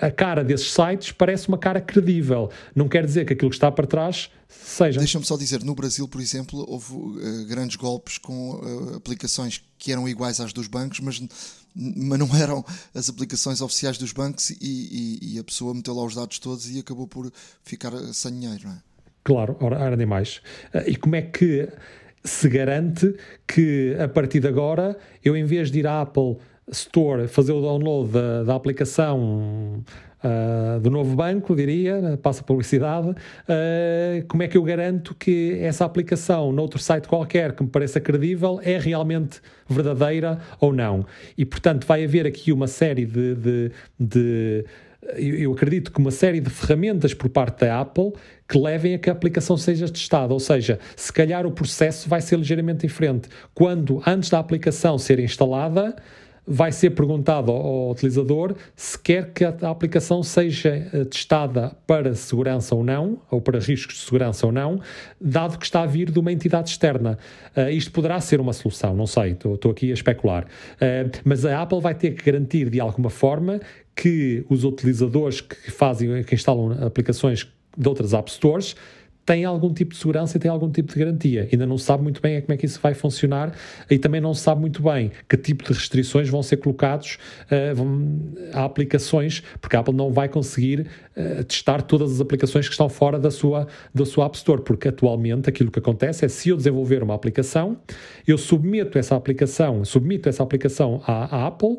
a cara desses sites parece uma cara credível. Não quer dizer que aquilo que está para trás seja. Deixa-me só dizer, no Brasil, por exemplo, houve uh, grandes golpes com uh, aplicações que eram iguais às dos bancos, mas, mas não (laughs) eram as aplicações oficiais dos bancos e, e, e, a pessoa meteu lá os dados todos e acabou por ficar eh, sem dinheiro, não é? Claro, ora, nem mais. E como é que se garante que a partir de agora eu, em vez de ir à Apple Store fazer o download da, da aplicação uh, do novo banco, diria, passa publicidade, uh, como é que eu garanto que essa aplicação noutro site qualquer que me pareça credível é realmente verdadeira ou não? E portanto vai haver aqui uma série de, de, de eu acredito que uma série de ferramentas por parte da Apple que levem a que a aplicação seja testada, ou seja, se calhar o processo vai ser ligeiramente diferente. Quando, antes da aplicação ser instalada, vai ser perguntado ao, utilizador se quer que a, aplicação seja eh, testada para segurança ou não, ou para riscos de segurança ou não, dado que está a vir de uma entidade externa. Uh, isto poderá ser uma solução, não sei, estou aqui a especular. Uh, mas a Apple vai ter que garantir de alguma forma que os utilizadores que fazem, que instalam aplicações de outras App Stores tem algum tipo de segurança e tem algum tipo de garantia. Ainda não sabe muito bem como é que isso vai funcionar e também não sabe muito bem que tipo de restrições vão ser colocados uh, a aplicações, porque a Apple não vai conseguir uh, testar todas as aplicações que estão fora da sua, da sua App Store, porque atualmente aquilo que acontece é se eu desenvolver uma aplicação, eu submeto essa aplicação, submeto essa aplicação à, à Apple,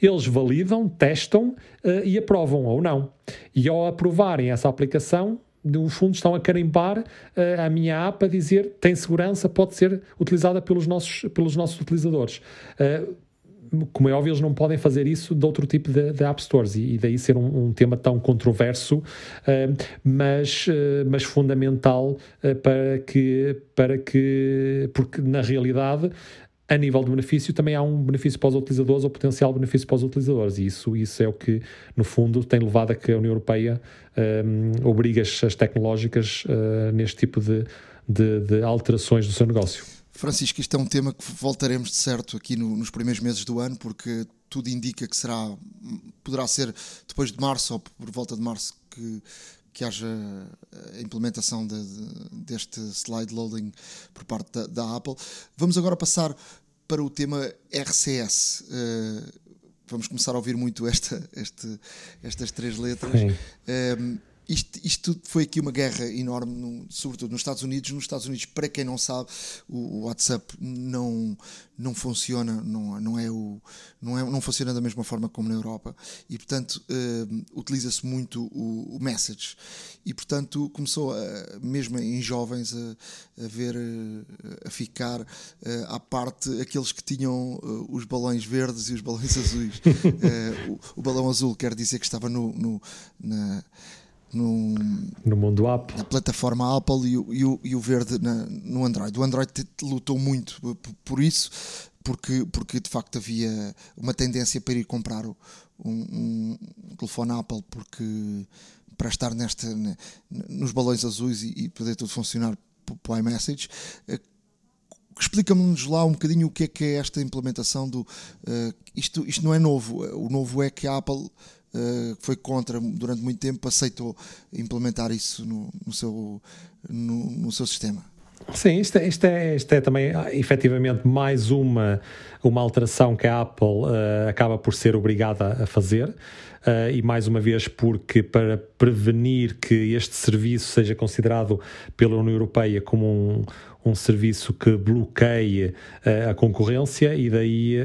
eles validam, testam uh, e aprovam ou não. E ao aprovarem essa aplicação, no fundo estão a carimbar uh, a minha app a dizer tem segurança, pode ser utilizada pelos nossos, pelos nossos utilizadores. Uh, como é óbvio, eles não podem fazer isso de outro tipo de, de App Stores e, e daí ser um, um, tema tão controverso, uh, mas, mas fundamental para, que, para que, porque na realidade a nível de benefício, também há um benefício para os utilizadores ou potencial benefício para os utilizadores. E isso, isso é o que, no fundo, tem levado a que a União Europeia um, obrigue as, as tecnológicas uh, neste tipo de, de, de, alterações do seu negócio. Francisco, isto é um tema que voltaremos de certo aqui no, nos primeiros meses do ano, porque tudo indica que será, poderá ser depois de março ou por volta de março que que haja a implementação de, de, deste slide loading por parte da, da, Apple. Vamos agora passar para o tema RCS. Uh, eh, vamos começar a ouvir muito esta, este, estas três letras. Uh, isto, isto, foi aqui uma guerra enorme, no, sobretudo nos Estados Unidos. Nos Estados Unidos, para quem não sabe, o, o WhatsApp não, não funciona, não, não, é o, não, é, não funciona da mesma forma como na Europa e, portanto, uh, utiliza-se muito o, o, Message. E, portanto, começou, a, mesmo em jovens, a, a ver, eh, a ficar uh, à parte aqueles que tinham uh, os balões verdes e os balões (laughs) azuis. o, o, balão azul quer dizer que estava no, no na no, no mundo Apple. Na plataforma Apple e o, e o, e o verde na, no Android. O Android lutou muito por isso, porque, porque de facto havia uma tendência para ir comprar um, um telefone Apple, porque para estar nesta, nos balões azuis e, e poder tudo funcionar para o iMessage. Eh, explica-nos lá um bocadinho o que é que é esta implementação do. Uh, isto, isto não é novo. O novo é que a Apple que foi contra durante muito tempo, aceitou implementar isso no, no seu, no, no, seu sistema. Sim, isto é, isto é, isto é também ah, efetivamente mais uma, uma alteração que a Apple uh, acaba por ser obrigada a fazer. Uh, e mais uma vez porque para prevenir que este serviço seja considerado pela União Europeia como um, um serviço que bloqueie uh, a concorrência e daí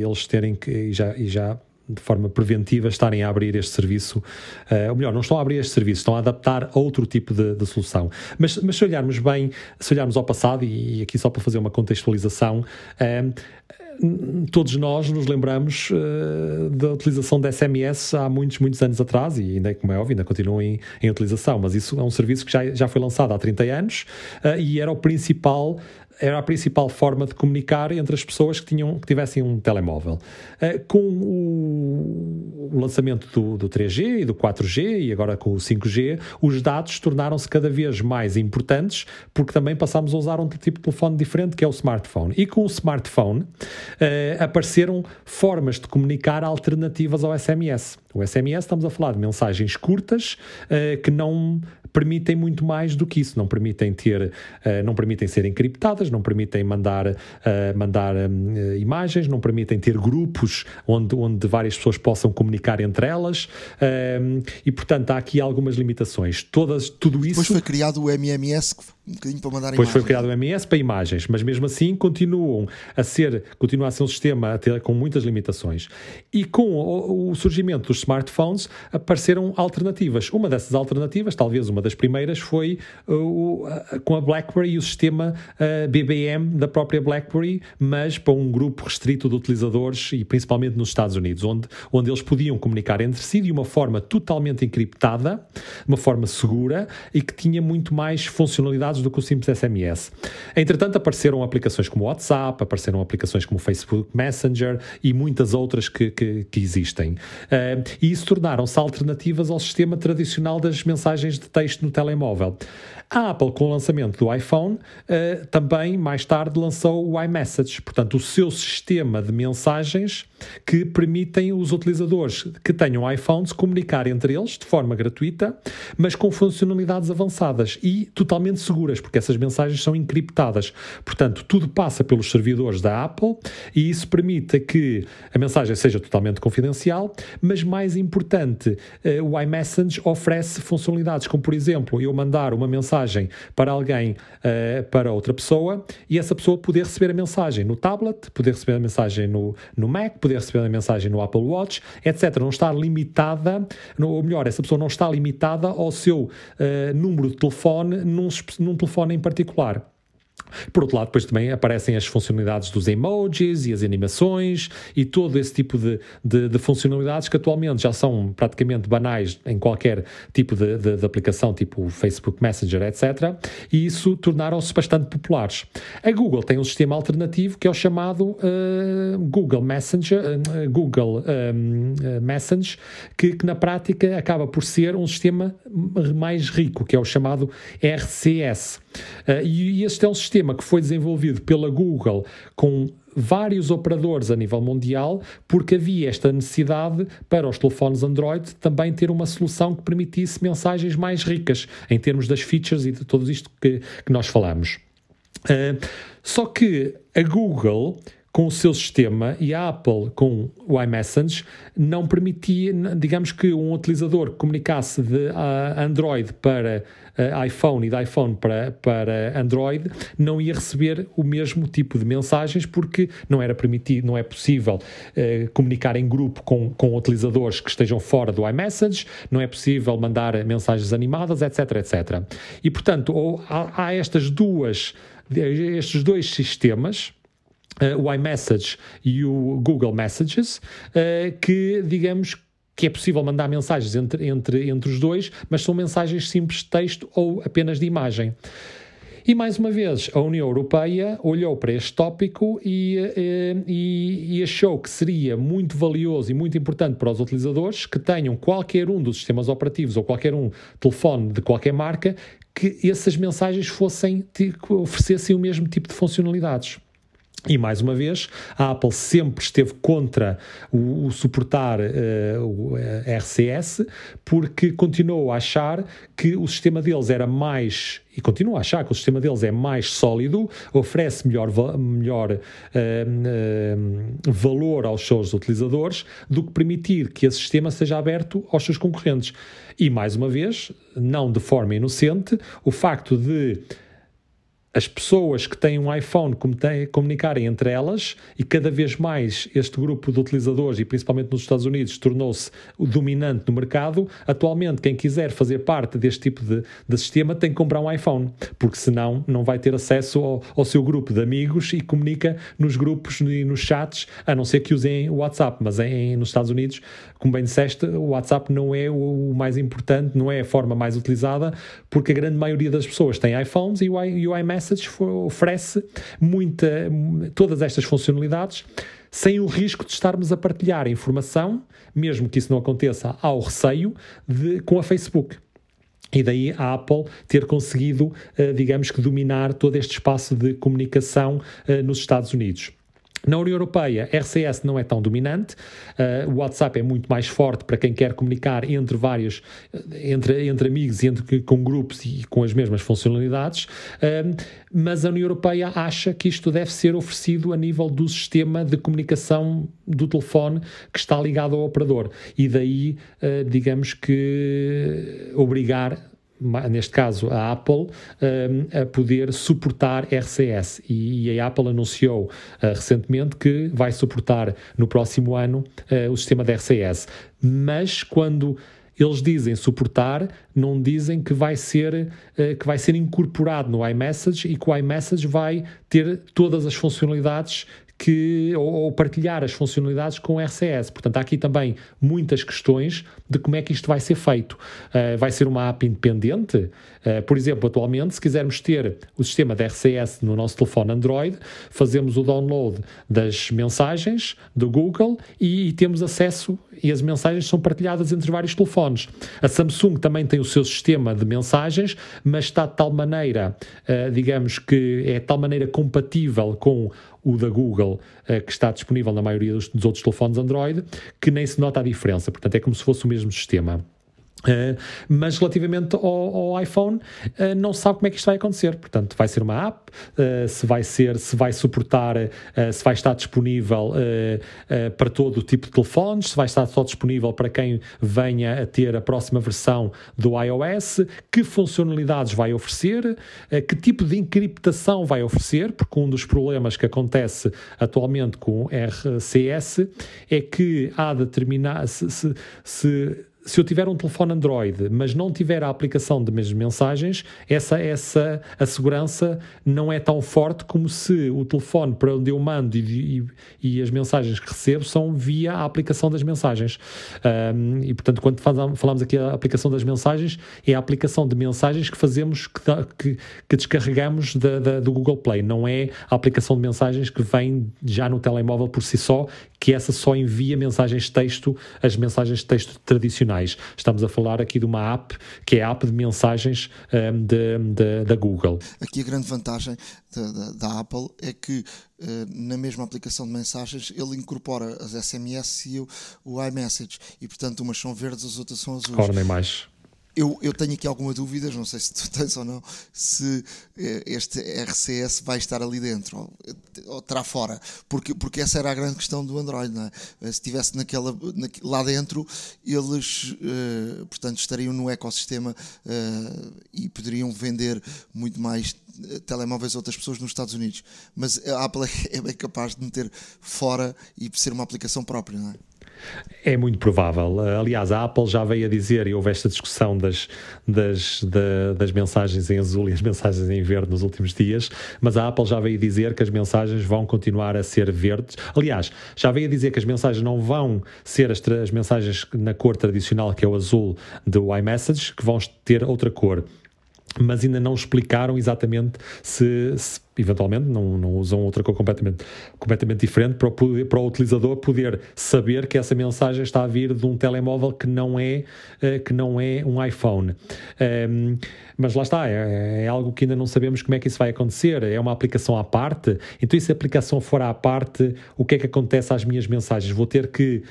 eles terem que e já, e já de forma preventiva estarem a abrir este serviço, uh, ou melhor, não estão a abrir este serviço, estão a adaptar a outro tipo de, de solução. Mas, mas, se olharmos bem, se olharmos ao passado, e, e, aqui só para fazer uma contextualização, uh, todos nós nos lembramos uh, da utilização da SMS há muitos, muitos anos atrás e ainda, como é óbvio, ainda continua em, em utilização, mas isso é um serviço que já, já foi lançado há 30 anos uh, e era o principal era a principal forma de comunicar entre as pessoas que, tinham, que tivessem um telemóvel. Uh, com o, o lançamento do, do, 3G e do 4G e agora com o 5G, os dados tornaram-se cada vez mais importantes porque também passámos a usar um tipo de telefone diferente que é o smartphone. E com o smartphone uh, apareceram formas de comunicar alternativas ao SMS. O SMS estamos a falar de mensagens curtas uh, que não permitem muito mais do que isso. Não permitem ter, uh, não permitem ser encriptadas, não permitem mandar, uh, mandar uh, imagens, não permitem ter grupos onde, onde várias pessoas possam comunicar entre elas. e portanto há aqui algumas limitações. Todas, tudo isso. Depois foi criado o MMS um bocadinho para mandar Depois foi criado o MS para imagens, mas mesmo assim continuam a ser, continua a ser um sistema a ter, com muitas limitações. E com o, o, surgimento dos smartphones apareceram alternativas. Uma dessas alternativas, talvez uma das primeiras, foi uh, uh, com a BlackBerry e o sistema uh, BBM da própria BlackBerry, mas para um grupo restrito de utilizadores e principalmente nos Estados Unidos, onde, onde eles podiam comunicar entre si de uma forma totalmente encriptada, uma forma segura e que tinha muito mais funcionalidades do que o simples SMS. Entretanto, apareceram aplicações como WhatsApp, apareceram aplicações como Facebook Messenger e muitas outras que, que, que existem. Uh, e isso tornaram-se alternativas ao sistema tradicional das mensagens de texto no telemóvel. A Apple, com o lançamento do iPhone, uh, também mais tarde lançou o iMessage, portanto, o seu sistema de mensagens que permitem os utilizadores que tenham iPhones comunicar entre eles de forma gratuita, mas com funcionalidades avançadas e totalmente porque essas mensagens são encriptadas. Portanto, tudo passa pelos servidores da Apple e isso permite que a mensagem seja totalmente confidencial, mas mais importante, uh, o iMessage oferece funcionalidades como, por exemplo, eu mandar uma mensagem para alguém, uh, para outra pessoa, e essa pessoa poder receber a mensagem no tablet, poder receber a mensagem no, no Mac, poder receber a mensagem no Apple Watch, etc. Não estar limitada, ou melhor, essa pessoa não está limitada ao seu uh, número de telefone num, num telefone em particular. Por outro lado, depois também aparecem as funcionalidades dos emojis e as animações e todo esse tipo de, de, de funcionalidades que atualmente já são praticamente banais em qualquer tipo de, de, de aplicação, tipo Facebook Messenger, etc. E isso tornaram-se bastante populares. A Google tem um sistema alternativo que é o chamado uh, Google Messenger, uh, Google um, uh, Message, que, que na prática acaba por ser um sistema mais rico, que é o chamado RCS. E este é um sistema que foi desenvolvido pela Google com vários operadores a nível mundial, porque havia esta necessidade para os telefones Android também ter uma solução que permitisse mensagens mais ricas em termos das features e de tudo isto que, que nós falamos. Uh, só que a Google com o seu sistema e a Apple com o iMessage não permitia, digamos que um utilizador que comunicasse de uh, Android para uh, iPhone e de iPhone para, para Android não ia receber o mesmo tipo de mensagens porque não era permitido, não é possível uh, comunicar em grupo com, com utilizadores que estejam fora do iMessage, não é possível mandar mensagens animadas, etc, etc. E portanto, há, há estas duas estes dois sistemas uh, o iMessage e o Google Messages, uh, que digamos que é possível mandar mensagens entre, entre, entre os dois, mas são mensagens simples de texto ou apenas de imagem. E mais uma vez, a União Europeia olhou para este tópico e, eh, e, e, achou que seria muito valioso e muito importante para os utilizadores que tenham qualquer um dos sistemas operativos ou qualquer um telefone de qualquer marca que essas mensagens fossem oferecessem o mesmo tipo de funcionalidades. E mais uma vez, a Apple sempre esteve contra o, o suportar uh, o eh, RCS, porque continuou a achar que o sistema deles era mais, e continua a achar que o sistema deles é mais sólido, oferece melhor, melhor uh, uh, valor aos seus utilizadores, do que permitir que esse sistema seja aberto aos seus concorrentes. E mais uma vez, não de forma inocente, o facto de as pessoas que têm um iPhone comunicarem entre elas e cada vez mais este grupo de utilizadores, e principalmente nos Estados Unidos, tornou-se o dominante no mercado. Atualmente, quem quiser fazer parte deste tipo de, de sistema tem que comprar um iPhone, porque senão não vai ter acesso ao, ao seu grupo de amigos e comunica nos grupos e nos chats, a não ser que usem o WhatsApp. Mas em, nos Estados Unidos, como bem disseste, o WhatsApp não é o, mais importante, não é a forma mais utilizada, porque a grande maioria das pessoas tem iPhones e o, e o iMessage Message oferece muita, todas estas funcionalidades sem o risco de estarmos a partilhar informação, mesmo que isso não aconteça ao receio, de, com a Facebook. E daí a Apple ter conseguido, eh, digamos que, dominar todo este espaço de comunicação eh, nos Estados Unidos. Na União Europeia, RCS não é tão dominante, uh, o WhatsApp é muito mais forte para quem quer comunicar entre vários, eh, entre, entre amigos e entre, com grupos e com as mesmas funcionalidades, uh, mas a União Europeia acha que isto deve ser oferecido a nível do sistema de comunicação do telefone que está ligado ao operador. E daí, uh, digamos que obrigar neste caso a Apple, um, a poder suportar RCS. E, a Apple anunciou uh, recentemente que vai suportar no próximo ano uh, o sistema de RCS. Mas quando eles dizem suportar, não dizem que vai ser que vai ser incorporado no iMessage e que o iMessage vai ter todas as funcionalidades que, ou, ou, partilhar as funcionalidades com o RCS. Portanto, há aqui também muitas questões de como é que isto vai ser feito. Uh, vai ser uma app independente? Uh, por exemplo, atualmente, se quisermos ter o sistema de RCS no nosso telefone Android, fazemos o download das mensagens do Google e, e temos acesso, e as mensagens são partilhadas entre vários telefones. A Samsung também tem o seu sistema de mensagens, mas está de tal maneira, uh, digamos que é de tal maneira compatível com o da Google, uh, que está disponível na maioria dos outros telefones Android, que nem se nota a diferença. Portanto, é como se fosse o mesmo sistema. Uh, mas relativamente ao, ao iPhone, uh, não sabe como é que isto vai acontecer. Portanto, vai ser uma app, uh, se vai ser, se vai suportar, se vai estar disponível para todo o tipo de telefones, se vai estar só disponível para quem venha a ter a próxima versão do iOS, que funcionalidades vai oferecer, que tipo de encriptação vai oferecer, porque um dos problemas que acontece atualmente com o RCS é que há determinar se, se, se se eu tiver um telefone Android, mas não tiver a aplicação de mesmas mensagens, essa, essa a segurança não é tão forte como se o telefone para onde eu mando e, e, e as mensagens que recebo são via a aplicação das mensagens. Um, e portanto, quando falamos aqui a aplicação das mensagens, é a aplicação de mensagens que fazemos, que, que, que descarregamos da, da, do Google Play, não é a aplicação de mensagens que vem já no telemóvel por si só, que essa só envia mensagens de texto, as mensagens de texto tradicionais. Estamos a falar aqui de uma app que é a app de mensagens um, de, de, da Google. Aqui a grande vantagem da, da, da Apple é que uh, na mesma aplicação de mensagens ele incorpora as SMS e o, o iMessage e portanto umas são verdes, as outras são azuis. Ora, nem mais eu, eu tenho aqui alguma dúvida, não sei se tu (laughs) tens ou não, se eh, este RCS vai estar ali dentro ou, ou terá fora, porque, porque essa era a grande questão do Android, não é? Eh, se estivesse naquela, na, lá dentro, eles, portanto, estariam no ecossistema e poderiam vender muito mais telemóveis a outras pessoas nos Estados Unidos. Mas a Apple (laughs) é bem capaz de meter fora e ser uma aplicação própria, não é? É muito provável. Aliás, a Apple já veio a dizer, e houve esta discussão das, das, da, das mensagens em azul e as mensagens em verde nos últimos dias, mas a Apple já veio dizer que as mensagens vão continuar a ser verdes. Aliás, já veio a dizer que as mensagens não vão ser as, as mensagens na cor tradicional, que é o azul do iMessage, que vão ter outra cor mas ainda não explicaram exatamente se, se eventualmente não, não, usam outra cor completamente, completamente diferente para o, para o utilizador poder saber que essa mensagem está a vir de um telemóvel que não é, uh, que não é um iPhone. Um, ehm, mas lá está, é, é, algo que ainda não sabemos como é que isso vai acontecer. É uma aplicação à parte. Então, e se a aplicação for à parte, o que é que acontece às minhas mensagens? Vou ter que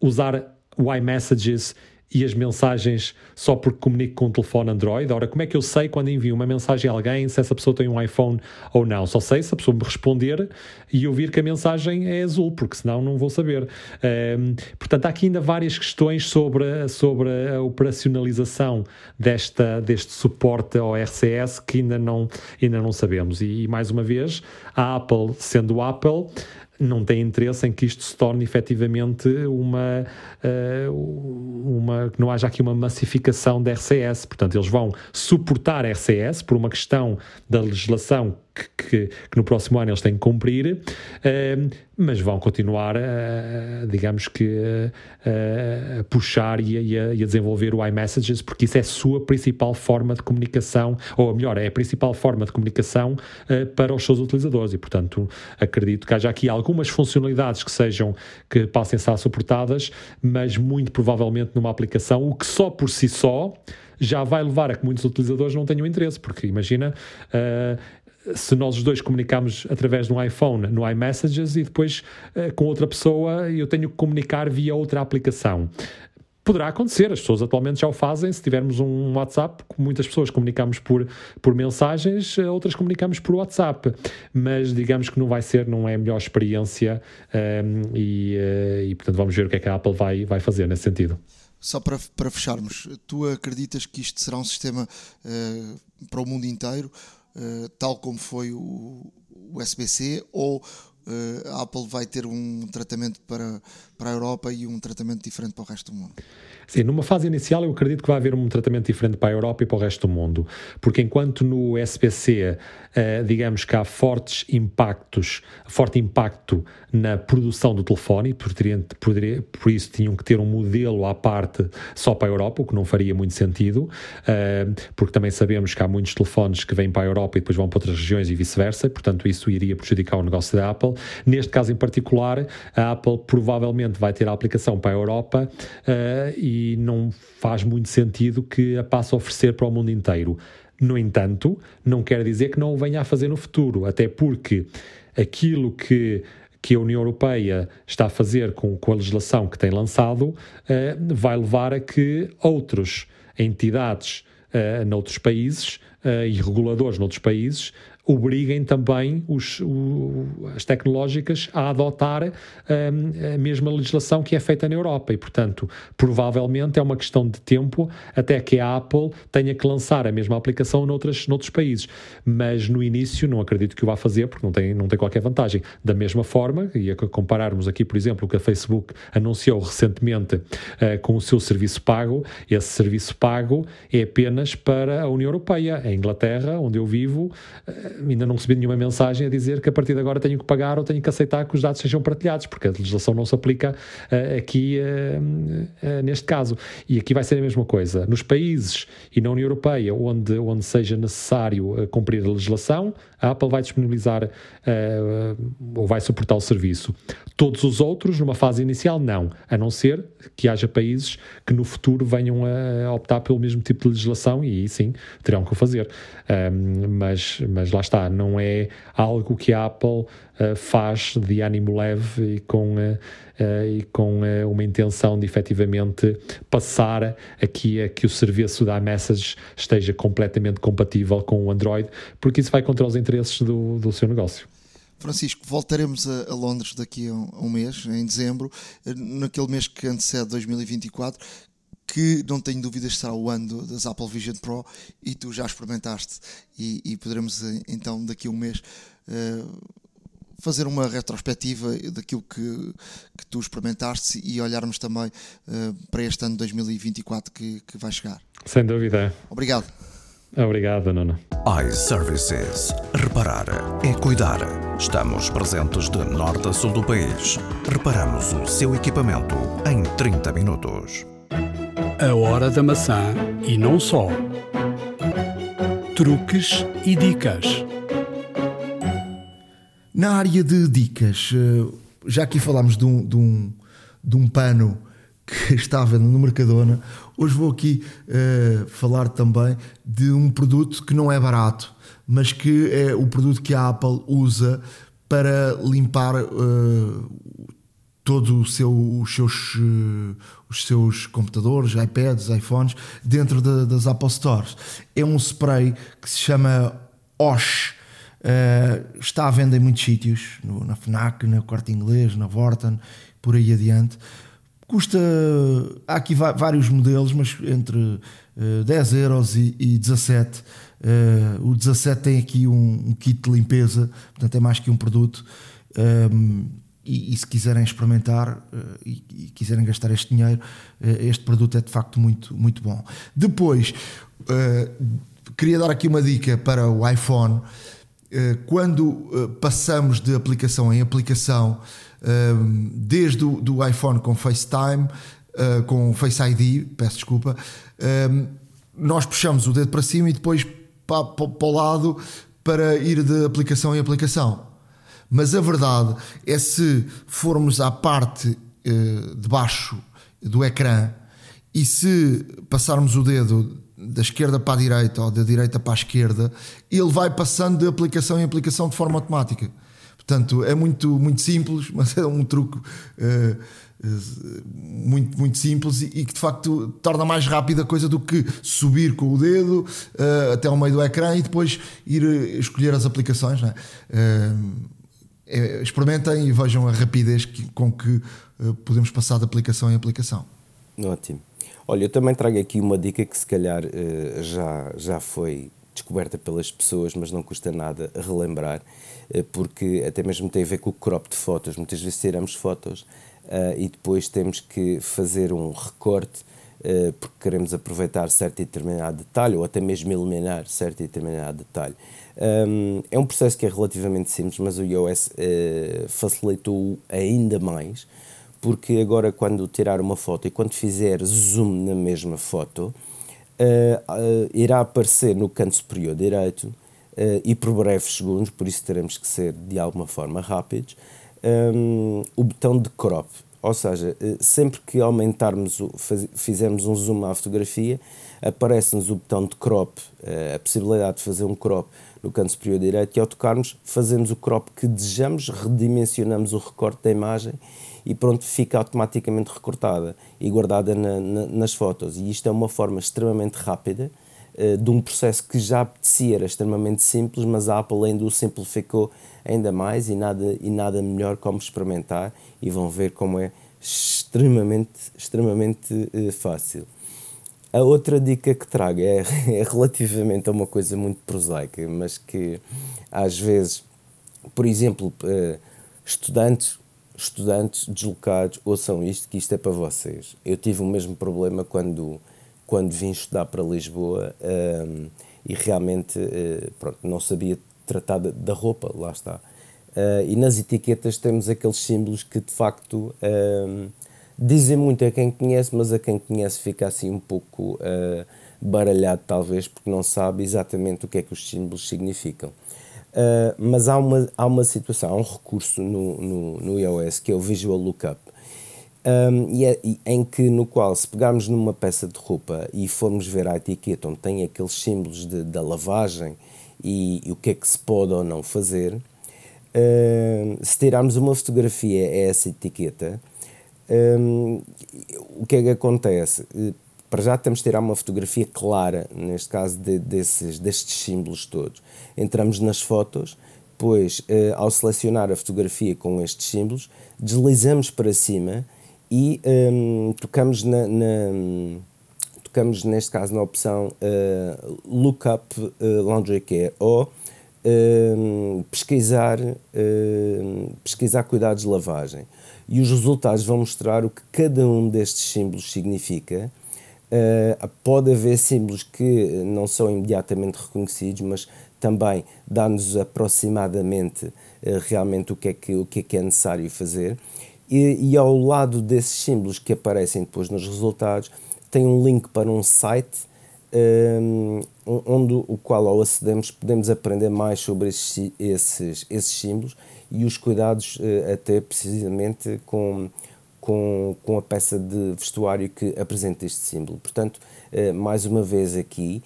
usar o iMessages e as mensagens só porque comunico com um telefone Android. Ora, como é que eu sei quando envio uma mensagem a alguém se essa pessoa tem um iPhone ou não? Só sei se a pessoa me responder e ouvir que a mensagem é azul, porque senão não vou saber. Um, portanto, há aqui ainda várias questões sobre, sobre a operacionalização desta, deste suporte ao RCS que ainda não, ainda não sabemos. E, e mais uma vez, a Apple, sendo Apple, não tem interesse em que isto se torne efetivamente uma, uh, uma que não haja aqui uma massificação da RCS. Portanto, eles vão suportar RCS por uma questão da legislação que, que, que, no próximo ano eles têm que cumprir, uh, mas vão continuar, uh, digamos que, a puxar e a, e a, desenvolver o iMessages, porque isso é a sua principal forma de comunicação, ou melhor, é a principal forma de comunicação uh, para os seus utilizadores. E, portanto, acredito que haja aqui algumas funcionalidades que sejam, que passem a ser suportadas, mas muito provavelmente numa aplicação, o que só por si só já vai levar a que muitos utilizadores não tenham interesse, porque imagina, uh, se nós os dois comunicamos através de um iPhone no iMessages e depois uh, com outra pessoa eu tenho que comunicar via outra aplicação. Poderá acontecer, as pessoas atualmente já o fazem. Se tivermos um WhatsApp, muitas pessoas comunicamos por, por mensagens, eh, outras comunicamos por WhatsApp. Mas digamos que não vai ser, não é a melhor experiência um, ehm, e, uh, e, portanto, vamos ver o que é que a Apple vai, vai fazer nesse sentido. Só para, para fecharmos, tu acreditas que isto será um sistema uh, para o mundo inteiro? Eh, tal como foi o, SBC, ou uh, a Apple vai ter um tratamento para, para a Europa e um tratamento diferente para o resto do mundo? Sim, numa fase inicial eu acredito que vai haver um tratamento diferente para a Europa e para o resto do mundo, porque enquanto no SPC, eh, digamos que há fortes impactos, forte impacto na produção do telefone, por, por, por isso tinham que ter um modelo à parte só para a Europa, o que não faria muito sentido, eh, porque também sabemos que há muitos telefones que vêm para a Europa e depois vão para outras regiões e vice-versa, portanto isso iria prejudicar o negócio da Apple. Neste caso em particular, a Apple provavelmente vai ter a aplicação para a Europa uh, e não faz muito sentido que a passe a oferecer para o mundo inteiro. No entanto, não quer dizer que não o venha a fazer no futuro, até porque aquilo que que a União Europeia está a fazer com, com a legislação que tem lançado uh, vai levar a que outras entidades uh, noutros países uh, e reguladores noutros países obriguem também os, o, as tecnológicas a adotar um, a mesma legislação que é feita na Europa. E, portanto, provavelmente é uma questão de tempo até que a Apple tenha que lançar a mesma aplicação noutras, noutros países. Mas no início não acredito que o vá fazer, porque não tem, não tem qualquer vantagem. Da mesma forma, e a compararmos aqui, por exemplo, o que a Facebook anunciou recentemente uh, com o seu serviço pago, esse serviço pago é apenas para a União Europeia. A Inglaterra, onde eu vivo, uh, ainda não recebi nenhuma mensagem a dizer que a partir de agora tenho que pagar ou tenho que aceitar que os dados sejam partilhados, porque a legislação não se aplica uh, aqui uh, uh, neste caso. E aqui vai ser a mesma coisa. Nos países e na União Europeia onde, onde seja necessário cumprir a legislação, a Apple vai disponibilizar ou vai suportar o serviço. Todos os outros, numa fase inicial, não, a não ser que haja países que no futuro venham a optar pelo mesmo tipo de legislação e aí sim terão que o fazer. Um, mas, mas lá está, não é algo que a Apple uh, faz de ânimo leve e com, uh, uh, e com uma intenção de efetivamente passar aqui a que o serviço da iMessage esteja completamente compatível com o Android, porque isso vai contra os interesses do, do seu negócio. Francisco, voltaremos a, Londres daqui a um, a um, mês, em dezembro, naquele mês que antecede 2024, que não tenho dúvidas será o ano das Apple Vision Pro e tu já experimentaste e, e poderemos eh, então daqui a um mês uh, fazer uma retrospectiva daquilo que, que tu experimentaste e olharmos também uh, para este ano de 2024 que, que vai chegar. Sem dúvida. Obrigado. Obrigado, Nuno. iServices. Reparar é cuidar. Estamos presentes de norte a sul do país. Reparamos o seu equipamento em 30 minutos. A hora da maçã e não só. Truques e dicas. Na área de dicas, eh, já aqui falámos de um, de um, de um pano que (laughs) estava no Mercadona. Hoje vou aqui uh, falar também de um produto que não é barato, mas que é o produto que a Apple usa para limpar uh, todos seu, os, seus, uh, os seus computadores, iPads, iPhones, dentro de, das Apple Stores. É um spray que se chama OSH. Uh, está à venda em muitos sítios, no, na FNAC, na Corte Inglês, na Vorten, por aí adiante. Custa, há aqui vários modelos, mas entre uh, 10 euros e, e 17. Uh, o 17 tem aqui um, um, kit de limpeza, portanto é mais que um produto. Um, e, e, se quiserem experimentar uh, e, e, quiserem gastar este dinheiro, uh, este produto é de facto muito, muito bom. Depois, queria dar aqui uma dica para o iPhone. quando passamos de aplicação em aplicação, desde o do iPhone com FaceTime, uh, com Face ID, peço desculpa, nós puxamos o dedo para cima e depois para, para, para o lado para ir de aplicação em aplicação. Mas a verdade é se formos à parte uh, de baixo do ecrã e se passarmos o dedo da esquerda para a direita ou da direita para a esquerda, ele vai passando de aplicação em aplicação de forma automática. Portanto, é muito, muito simples, (laughs) mas é um truque uh, uh, muito, muito simples e, e, que de facto torna mais rápida a coisa do que subir com o dedo até ao meio do ecrã e depois ir escolher as aplicações. É? É, experimentem e vejam a rapidez que, com que podemos passar de aplicação em aplicação. Ótimo. Olha, eu também trago aqui uma dica que se calhar já, já foi descoberta pelas pessoas, mas não custa nada relembrar, eh, porque até mesmo tem a ver com o crop de fotos. Muitas vezes tiramos fotos uh, e depois temos que fazer um recorte porque queremos aproveitar certo e determinado detalhe ou até mesmo eliminar certo e determinado detalhe. Um, é um processo que é relativamente simples, mas o iOS uh, facilitou ainda mais, porque agora quando tirar uma foto e quando fizer zoom na mesma foto, uh, irá aparecer no canto superior direito uh, e por breves segundos, por isso teremos que ser de alguma forma rápidos, um, o botão de crop. Ou seja, sempre que aumentarmos, o, faz, fizermos um zoom à fotografia, aparece-nos o botão de crop, a possibilidade de fazer um crop no canto superior direito e ao tocarmos fazemos o crop que desejamos, redimensionamos o recorte da imagem e pronto, fica automaticamente recortada e guardada na, na, nas fotos. E isto é uma forma extremamente rápida uh, de um processo que já apetecia, era extremamente simples, mas a Apple ainda o simplificou ainda mais e nada, e nada melhor como experimentar e vão ver como é extremamente, extremamente uh, fácil. A outra dica que trago é, (laughs) é relativamente a uma coisa muito prosaica, mas que às vezes, por exemplo, uh, estudantes estudantes deslocados, ouçam isto, que isto é para vocês. Eu tive o mesmo problema quando, quando vim estudar para Lisboa um, e realmente uh, pronto, não sabia tratar da roupa, lá está. Uh, e nas etiquetas temos aqueles símbolos que de facto um, dizem muito a quem conhece, mas a quem conhece fica assim um pouco uh, baralhado, talvez, porque não sabe exatamente o que é que os símbolos significam. Uh, mas há uma, há uma situação, há um recurso no, no, no iOS que é o Visual Lookup, um, e é, e, em que no qual se pegarmos numa peça de roupa e formos ver a etiqueta onde tem aqueles símbolos de, da lavagem e, e, o que é que se pode ou não fazer, uh, se tirarmos uma fotografia a essa etiqueta, um, o que é que acontece? para já temos de tirar uma fotografia clara, neste caso de, desses, destes símbolos todos. Entramos nas fotos, depois, eh, ao selecionar a fotografia com estes símbolos, deslizamos para cima e um, tocamos, na, na, tocamos, neste caso, na opção uh, Lookup uh, Laundry Care ou uh, pesquisar, uh, pesquisar cuidados de lavagem. E os resultados vão mostrar o que cada um destes símbolos significa Uh, pode haver símbolos que não são imediatamente reconhecidos, mas também dá-nos aproximadamente uh, realmente o que, é que, o que é que é necessário fazer. E, e, ao lado desses símbolos que aparecem depois nos resultados, tem um link para um site um, onde o qual ao acedemos podemos aprender mais sobre esses, esses, esses símbolos e os cuidados uh, até precisamente com com, com a peça de vestuário que apresenta este símbolo. Portanto, uh, mais uma vez aqui,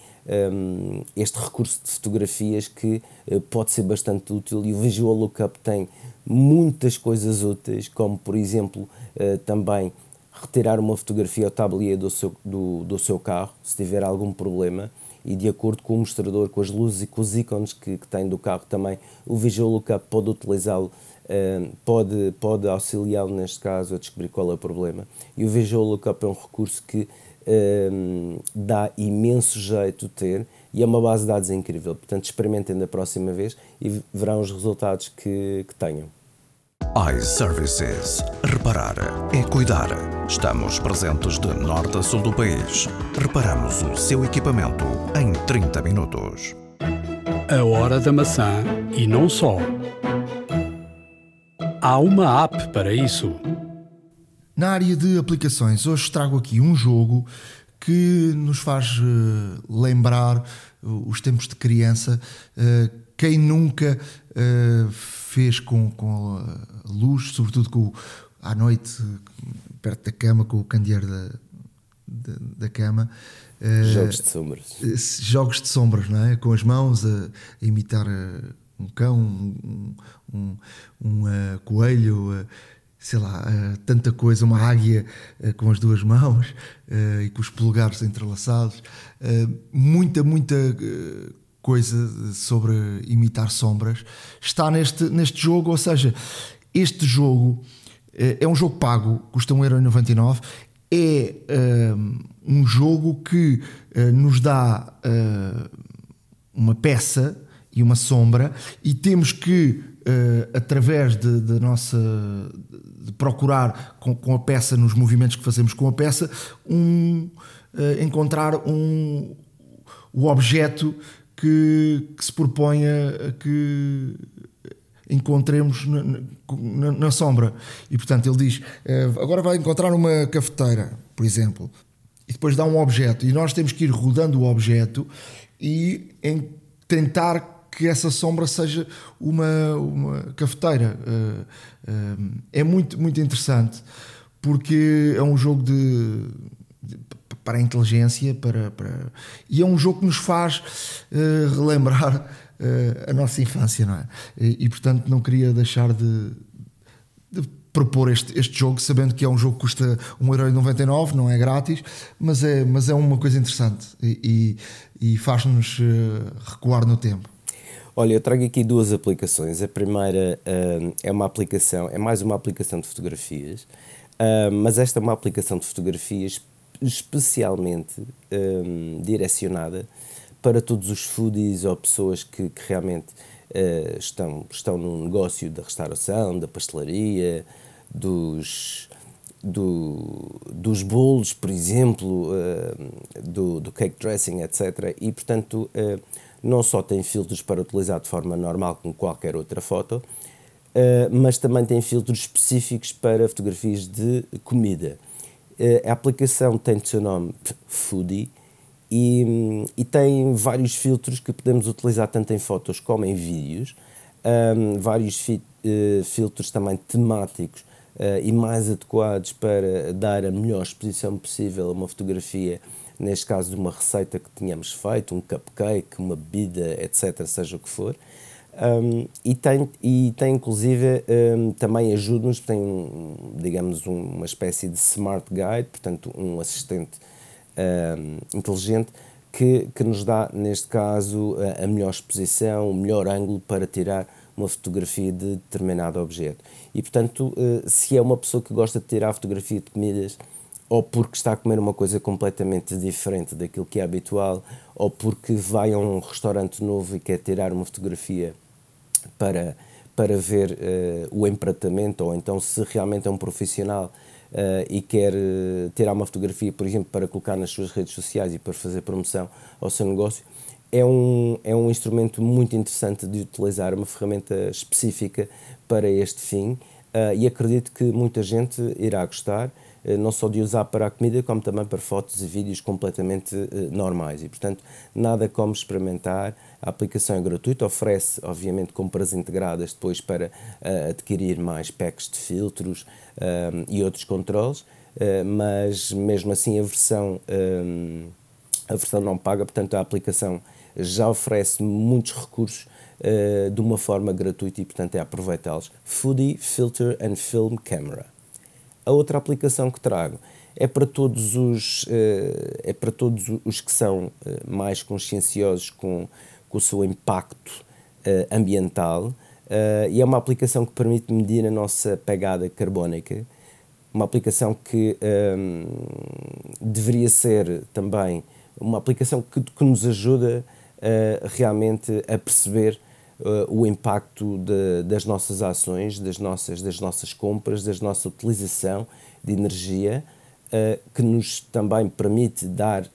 um, este recurso de fotografias que uh, pode ser bastante útil e o Visual Lookup tem muitas coisas úteis, como por exemplo também retirar uma fotografia ao tablier do seu, do, do seu carro, se tiver algum problema, e de acordo com o mostrador, com as luzes e com os ícones que, que tem do carro também, o Visual Lookup pode utilizá-lo, uh, pode, pode auxiliá-lo neste caso a descobrir qual é o problema. E o Visual Lookup é um recurso que uh, dá imenso jeito ter e é uma base de dados incrível. Portanto, experimentem da próxima vez e verão os resultados que, que tenham iServices. Reparar é cuidar. Estamos presentes de norte a sul do país. Reparamos o seu equipamento em 30 minutos. A hora da maçã e não só. Há uma app para isso. Na área de aplicações, hoje trago aqui um jogo que nos faz uh, lembrar uh, os tempos de criança. Uh, quem nunca fez com, com a luz, sobretudo com, à noite, perto da cama, com o candeeiro da, da, da cama. Jogos de sombras. Jogos de sombras, não é? Com as mãos a, a imitar um cão, um, um, um uh, coelho, uh, sei lá, uh, tanta coisa, uma águia com as duas mãos e com os polegares entrelaçados. muita, muita coisa sobre imitar sombras está neste, neste jogo, ou seja, este jogo eh, é um jogo pago, custa 1,99€, é um, um jogo que uh, nos dá uh, uma peça e uma sombra e temos que, uh, através de, de nossa de procurar com, com, a peça, nos movimentos que fazemos com a peça, um, encontrar um, o objeto que, que se proponha que encontremos na, na, na, sombra. E portanto ele diz: eh, agora vai encontrar uma cafeteira, por exemplo, e depois dá um objeto, e nós temos que ir rodando o objeto e tentar que essa sombra seja uma, uma cafeteira. Eh, eh, é muito, muito interessante porque é um jogo de para a inteligência, para, para... e é um jogo que nos faz uh, relembrar uh, a nossa infância, não é? E, e, portanto não queria deixar de, de propor este, este jogo, sabendo que é um jogo que custa 1,99€, não é grátis, mas é, mas é uma coisa interessante e, e, e faz-nos uh, recuar no tempo. Olha, eu trago aqui duas aplicações. A primeira uh, é uma aplicação, é mais uma aplicação de fotografias, uh, mas esta é uma aplicação de fotografias especialmente um, direcionada para todos os foodies ou pessoas que, que realmente uh, estão, estão no negócio da restauração, da pastelaria, dos, do, dos bolos, por exemplo, uh, do, do cake dressing, etc. E, portanto, uh, não só tem filtros para utilizar de forma normal como qualquer outra foto, mas também tem filtros específicos para fotografias de comida. Eh, a aplicação tem o seu nome Foodie e, e, tem vários filtros que podemos utilizar tanto em fotos como em vídeos, um, vários fi, uh, filtros também temáticos uh, e mais adequados para dar a melhor exposição possível a uma fotografia, neste caso de uma receita que tínhamos feito, um cupcake, uma bebida, etc., seja o que for. Um, e, tem, e tem inclusive um, também ajuda-nos, tem digamos um, uma espécie de smart guide, portanto um assistente inteligente que, que nos dá neste caso a, melhor exposição, o melhor ângulo para tirar uma fotografia de determinado objeto. E portanto, uh, se é uma pessoa que gosta de tirar fotografia de comidas, ou porque está a comer uma coisa completamente diferente daquilo que é habitual, ou porque vai a um restaurante novo e quer tirar uma fotografia para, para ver uh, o empratamento, ou então se realmente é um profissional uh, e quer uh, tirar uma fotografia, por exemplo, para colocar nas suas redes sociais e para fazer promoção ao seu negócio, é um, é um instrumento muito interessante de utilizar, uma ferramenta específica para este fim e acredito que muita gente irá gostar. não só de usar para a comida, como também para fotos e vídeos completamente normais. E, portanto, nada como experimentar. A aplicação é gratuita, oferece, obviamente, compras integradas depois para adquirir mais packs de filtros e outros controles, mas mesmo assim a versão, a versão não paga, portanto, a aplicação já oferece muitos recursos uh, de uma forma gratuita e, portanto, é aproveitá-los. Foodie Filter and Film Camera. A outra aplicação que trago é para todos os, uh, é para todos os que são uh, mais conscienciosos com, com o seu impacto ambiental e é uma aplicação que permite medir a nossa pegada carbónica. Uma aplicação que um, deveria ser também uma aplicação que, que nos ajuda uh, realmente a perceber uh, o impacto de, das nossas ações, das nossas, das nossas compras, da nossa utilização de energia, uh, que nos também permite dar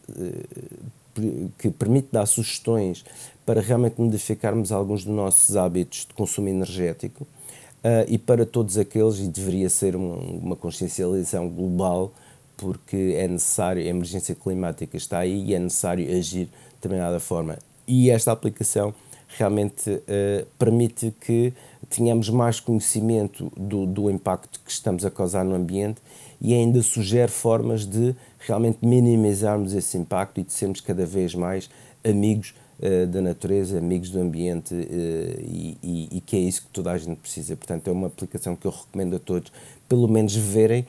que permite dar sugestões para realmente modificarmos alguns dos nossos hábitos de consumo energético uh, e para todos aqueles, e deveria ser uma, uma consciencialização global, porque é necessário, a emergência climática está aí e é necessário agir de determinada forma. E esta aplicação realmente uh, permite que tenhamos mais conhecimento do, do impacto que estamos a causar no ambiente e ainda sugere formas de realmente minimizarmos esse impacto e de sermos cada vez mais amigos uh, da natureza, amigos do ambiente uh, e, e, e, que é isso que toda a gente precisa. Portanto, é uma aplicação que eu recomendo a todos, pelo menos verem,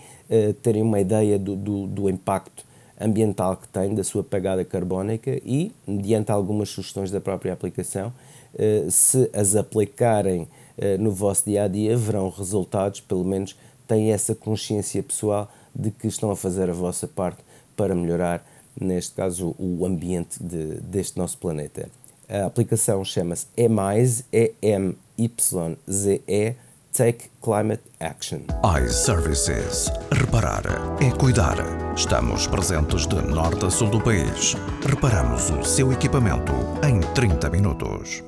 terem uma ideia do, do, do impacto ambiental que tem, da sua pegada carbónica e, mediante algumas sugestões da própria aplicação, eh, se as aplicarem eh, no vosso dia a dia, verão resultados, pelo menos têm essa consciência pessoal de que estão a fazer a vossa parte para melhorar, neste caso, o ambiente de, deste nosso planeta. A aplicação chama-se EMYZE, E-M-Y-Z-E, Take Climate Action. iServices. Reparar é cuidar. Estamos presentes de norte a sul do país. Reparamos o seu equipamento em 30 minutos.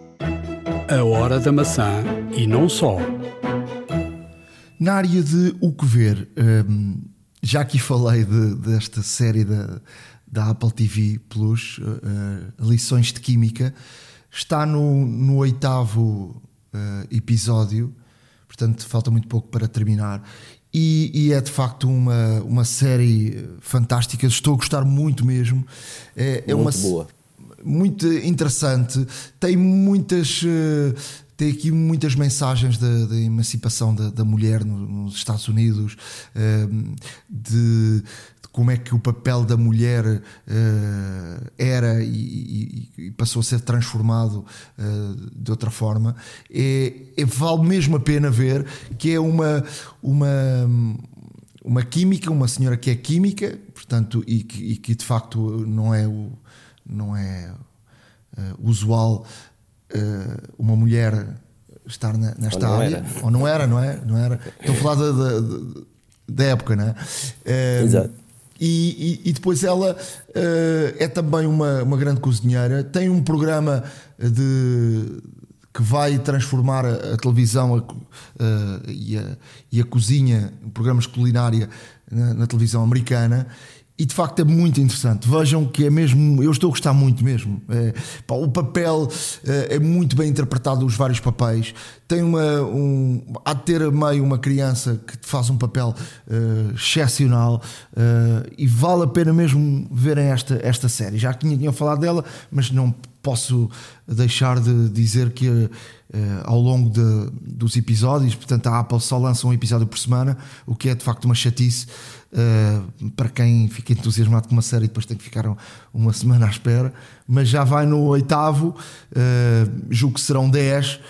A hora da maçã e não só. Na área de o que ver, hum, já aqui falei de, desta série da, da Apple TV Plus, uh, Lições de Química, está no, no oitavo uh, episódio portanto falta muito pouco para terminar. E, e, é de facto uma, uma série fantástica, estou a gostar muito mesmo. É, é muito uma, boa. Muito interessante, tem muitas. Eh, tem aqui muitas mensagens da, da emancipação da, da mulher nos Estados Unidos, de, como é que o papel da mulher uh, era e, e, passou a ser transformado uh, de outra forma, é, é, vale mesmo a pena ver que é uma, uma, uma química, uma senhora que é química, portanto, e que, e que de facto não é, o, não é uh, usual uma mulher estar na, nesta ou área, era. ou não era, não é? Não era. Estou a falar da, da, da época, não é? Exato. E, e, depois ela uh, é também uma, uma grande cozinheira, tem um programa de que vai transformar a, a televisão a, uh, e, a, e, a, cozinha, programas de culinária na, na televisão americana e de facto é muito interessante. Vejam que é mesmo, eu estou a gostar muito mesmo. É, pá, o papel é, é, muito bem interpretado, os vários papéis. Tem uma. Um, há de ter a meio uma criança que faz um papel uh, excepcional uh, e vale a pena mesmo verem esta, esta série. Já tinha, tinha falado dela, mas não posso deixar de dizer que uh, ao longo de, dos episódios, portanto, a Apple só lança um episódio por semana, o que é de facto uma chatice. Uh, para quem fica entusiasmado com uma série, depois tem que ficar uma semana à espera, mas já vai no oitavo, uh, julgo que serão 10,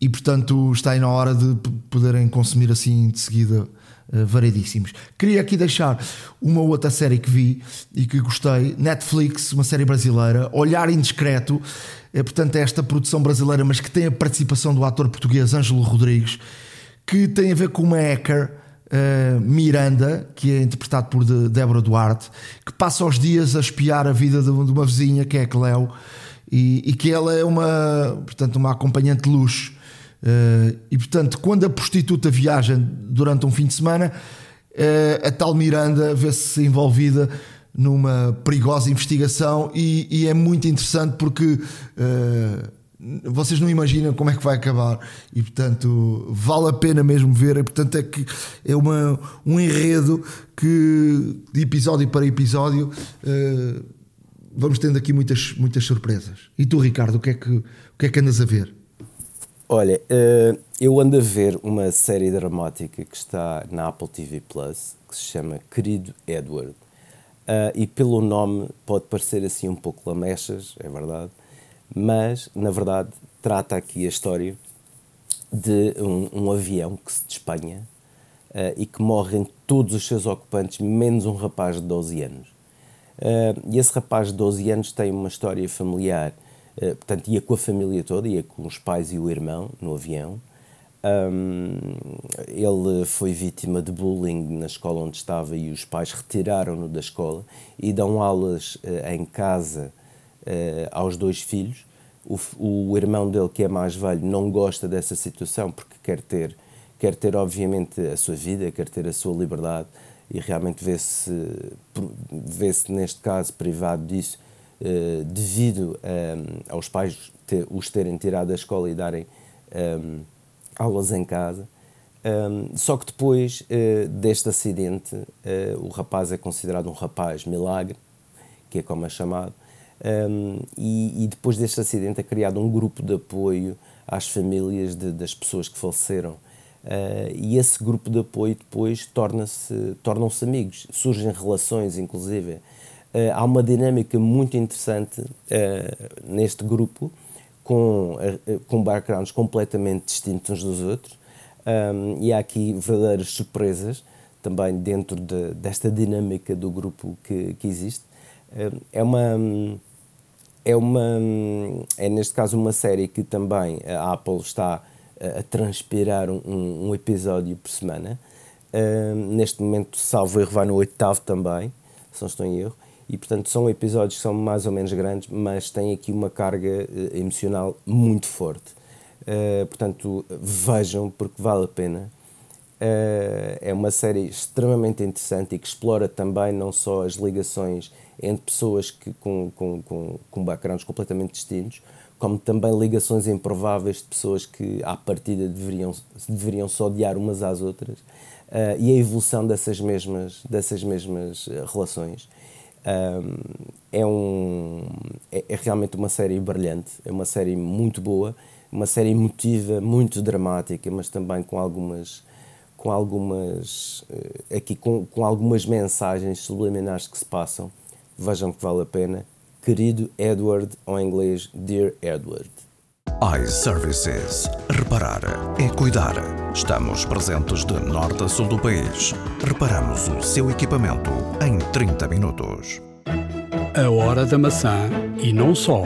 e portanto está aí na hora de poderem consumir assim de seguida uh, variedíssimos. Queria aqui deixar uma outra série que vi e que gostei, Netflix, uma série brasileira, Olhar Indiscreto, é portanto esta produção brasileira, mas que tem a participação do ator português Ângelo Rodrigues, que tem a ver com uma hacker uh, Miranda, que é interpretado por de Débora Duarte, que passa os dias a espiar a vida de, de uma vizinha, que é a Cleo, e, e, que ela é uma, portanto, uma acompanhante de luxo. Uh, e portanto, quando a prostituta viaja durante um fim de semana, uh, a tal Miranda vê-se envolvida numa perigosa investigação e, e, é muito interessante porque uh, vocês não imaginam como é que vai acabar. E portanto vale a pena mesmo ver. E portanto é que é uma, um enredo que de episódio para episódio uh, vamos tendo aqui muitas, muitas surpresas. E tu Ricardo o que é que, o que, é que andas a ver? Olha, uh, eu ando a ver uma série dramática que está na Apple TV Plus que se chama Querido Edward uh, e pelo nome pode parecer assim um pouco lamechas, é verdade mas na verdade trata aqui a história de um, um avião que se despenha uh, e que morrem todos os seus ocupantes, menos um rapaz de 12 anos. E esse rapaz de 12 anos tem uma história familiar, uh, portanto, ia com a família toda, ia com os pais e o irmão no avião. Um, ele foi vítima de bullying na escola onde estava e os pais retiraram-no da escola e dão aulas em casa uh, aos dois filhos. O, o irmão dele, que é mais velho, não gosta dessa situação porque quer ter, quer ter obviamente, a sua vida, quer ter a sua liberdade e realmente vê-se, vê-se neste caso, privado disso, uh, devido um, aos pais ter, os terem tirado da escola e darem um, aulas em casa. Um, só que depois uh, deste acidente, uh, o rapaz é considerado um rapaz milagre, que é como é chamado, um, e, e, depois deste acidente é criado um grupo de apoio às famílias de, das pessoas que faleceram. Uh, e esse grupo de apoio depois torna-se, tornam-se amigos, surgem relações, inclusive. Uh, há uma dinâmica muito interessante uh, neste grupo, com, com backgrounds completamente distintos uns dos outros, um, e há aqui verdadeiras surpresas também dentro de, desta dinâmica do grupo que, que existe. é uma é uma é neste caso uma série que também a Apple está a transpirar um, um episódio por semana. Uh, neste momento, salvo erro, vai no oitavo também, se não estou em erro. E portanto, são episódios que são mais ou menos grandes, mas têm aqui uma carga uh, emocional muito forte. Uh, portanto, vejam porque vale a pena. é uma série extremamente interessante e que explora também não só as ligações entre pessoas que, com, com, com, com backgrounds completamente distintos, como também ligações improváveis de pessoas que, à partida, deveriam, deveriam só odiar umas às outras, uh, e a evolução dessas mesmas, dessas mesmas eh, relações. Um, é, um, é, é, realmente uma série brilhante, é uma série muito boa, uma série emotiva, muito dramática, mas também com algumas com algumas aqui com, com algumas mensagens subliminares que se passam Vejam que vale a pena. Querido Edward, ou em inglês, Dear Edward. iServices. Reparar é cuidar. Estamos presentes de norte a sul do país. Reparamos o seu equipamento em 30 minutos. A hora da maçã e não só.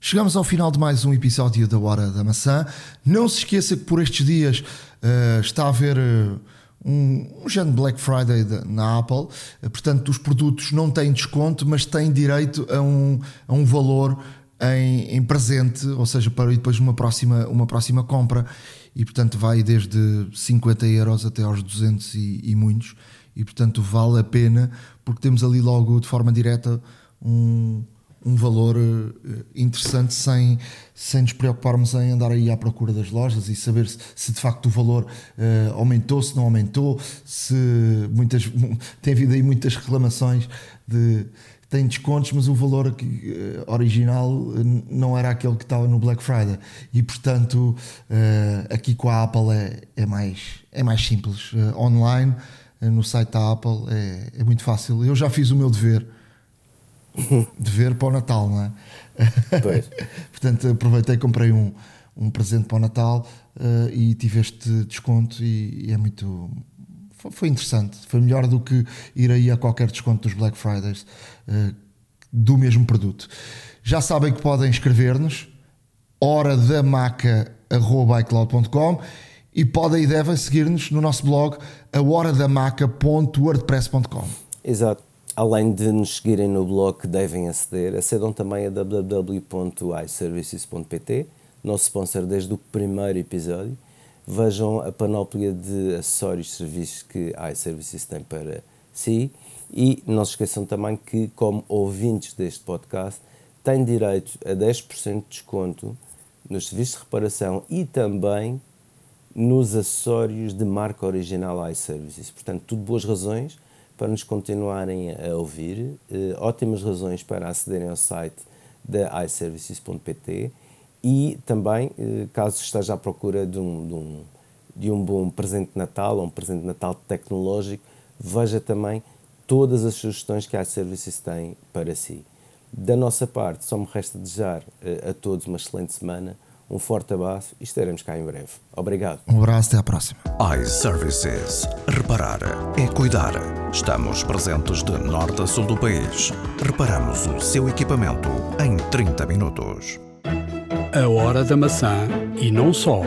Chegamos ao final de mais um episódio da Hora da Maçã. Não se esqueça que por estes dias uh, está a haver. Uh, um, um género Black Friday na Apple, portanto, os produtos não têm desconto, mas têm direito a um, a um valor em, em presente, ou seja, para depois uma próxima, uma próxima compra, e portanto vai desde 50 euros até aos 200 e, e muitos, e portanto vale a pena, porque temos ali logo de forma direta um um valor eh, interessante sem, sem nos preocuparmos em andar aí à procura das lojas e saber se, se de facto o valor uh, aumentou, se não aumentou, se muitas tem havido aí muitas reclamações de tem descontos, mas o valor uh, original não era aquele que estava no Black Friday e portanto uh, aqui com a Apple é, é, mais, é mais simples online no site da Apple é, é muito fácil. Eu já fiz o meu dever (laughs) de ver para o Natal, não é? Pois. (laughs) Portanto, aproveitei, comprei um, um presente para o Natal uh, e tive este desconto e, e é muito. Foi, foi, interessante. Foi melhor do que ir aí a qualquer desconto dos Black Fridays uh, do mesmo produto. Já sabem que podem escrever-nos horadamaca.icloud.com e podem e devem seguir-nos no nosso blog a horadamaca.wordpress.com. Exato. Além de nos seguirem no blog que devem aceder, acedam também a www.iservices.pt, nosso sponsor desde o primeiro episódio. vejam a panóplia de acessórios e serviços que a iServices tem para si e não se esqueçam também que, como ouvintes deste podcast, têm direito a 10% de desconto nos serviços de reparação e também nos acessórios de marca original iServices. Portanto, tudo boas razões para nos continuarem a ouvir, eh, ótimas razões para acederem ao site da iServices.pt e também, eh, caso esteja à procura de um, de um, de um bom presente de Natal ou um presente de Natal tecnológico, veja também todas as sugestões que a iServices tem para si. Da nossa parte, só me resta desejar eh, a todos uma excelente semana, um forte abraço e estaremos cá em breve. Obrigado. Um abraço, até à próxima. iServices. Reparar é cuidar. Estamos presentes de norte a sul do país. Reparamos o seu equipamento em 30 minutos. A hora da maçã e não só.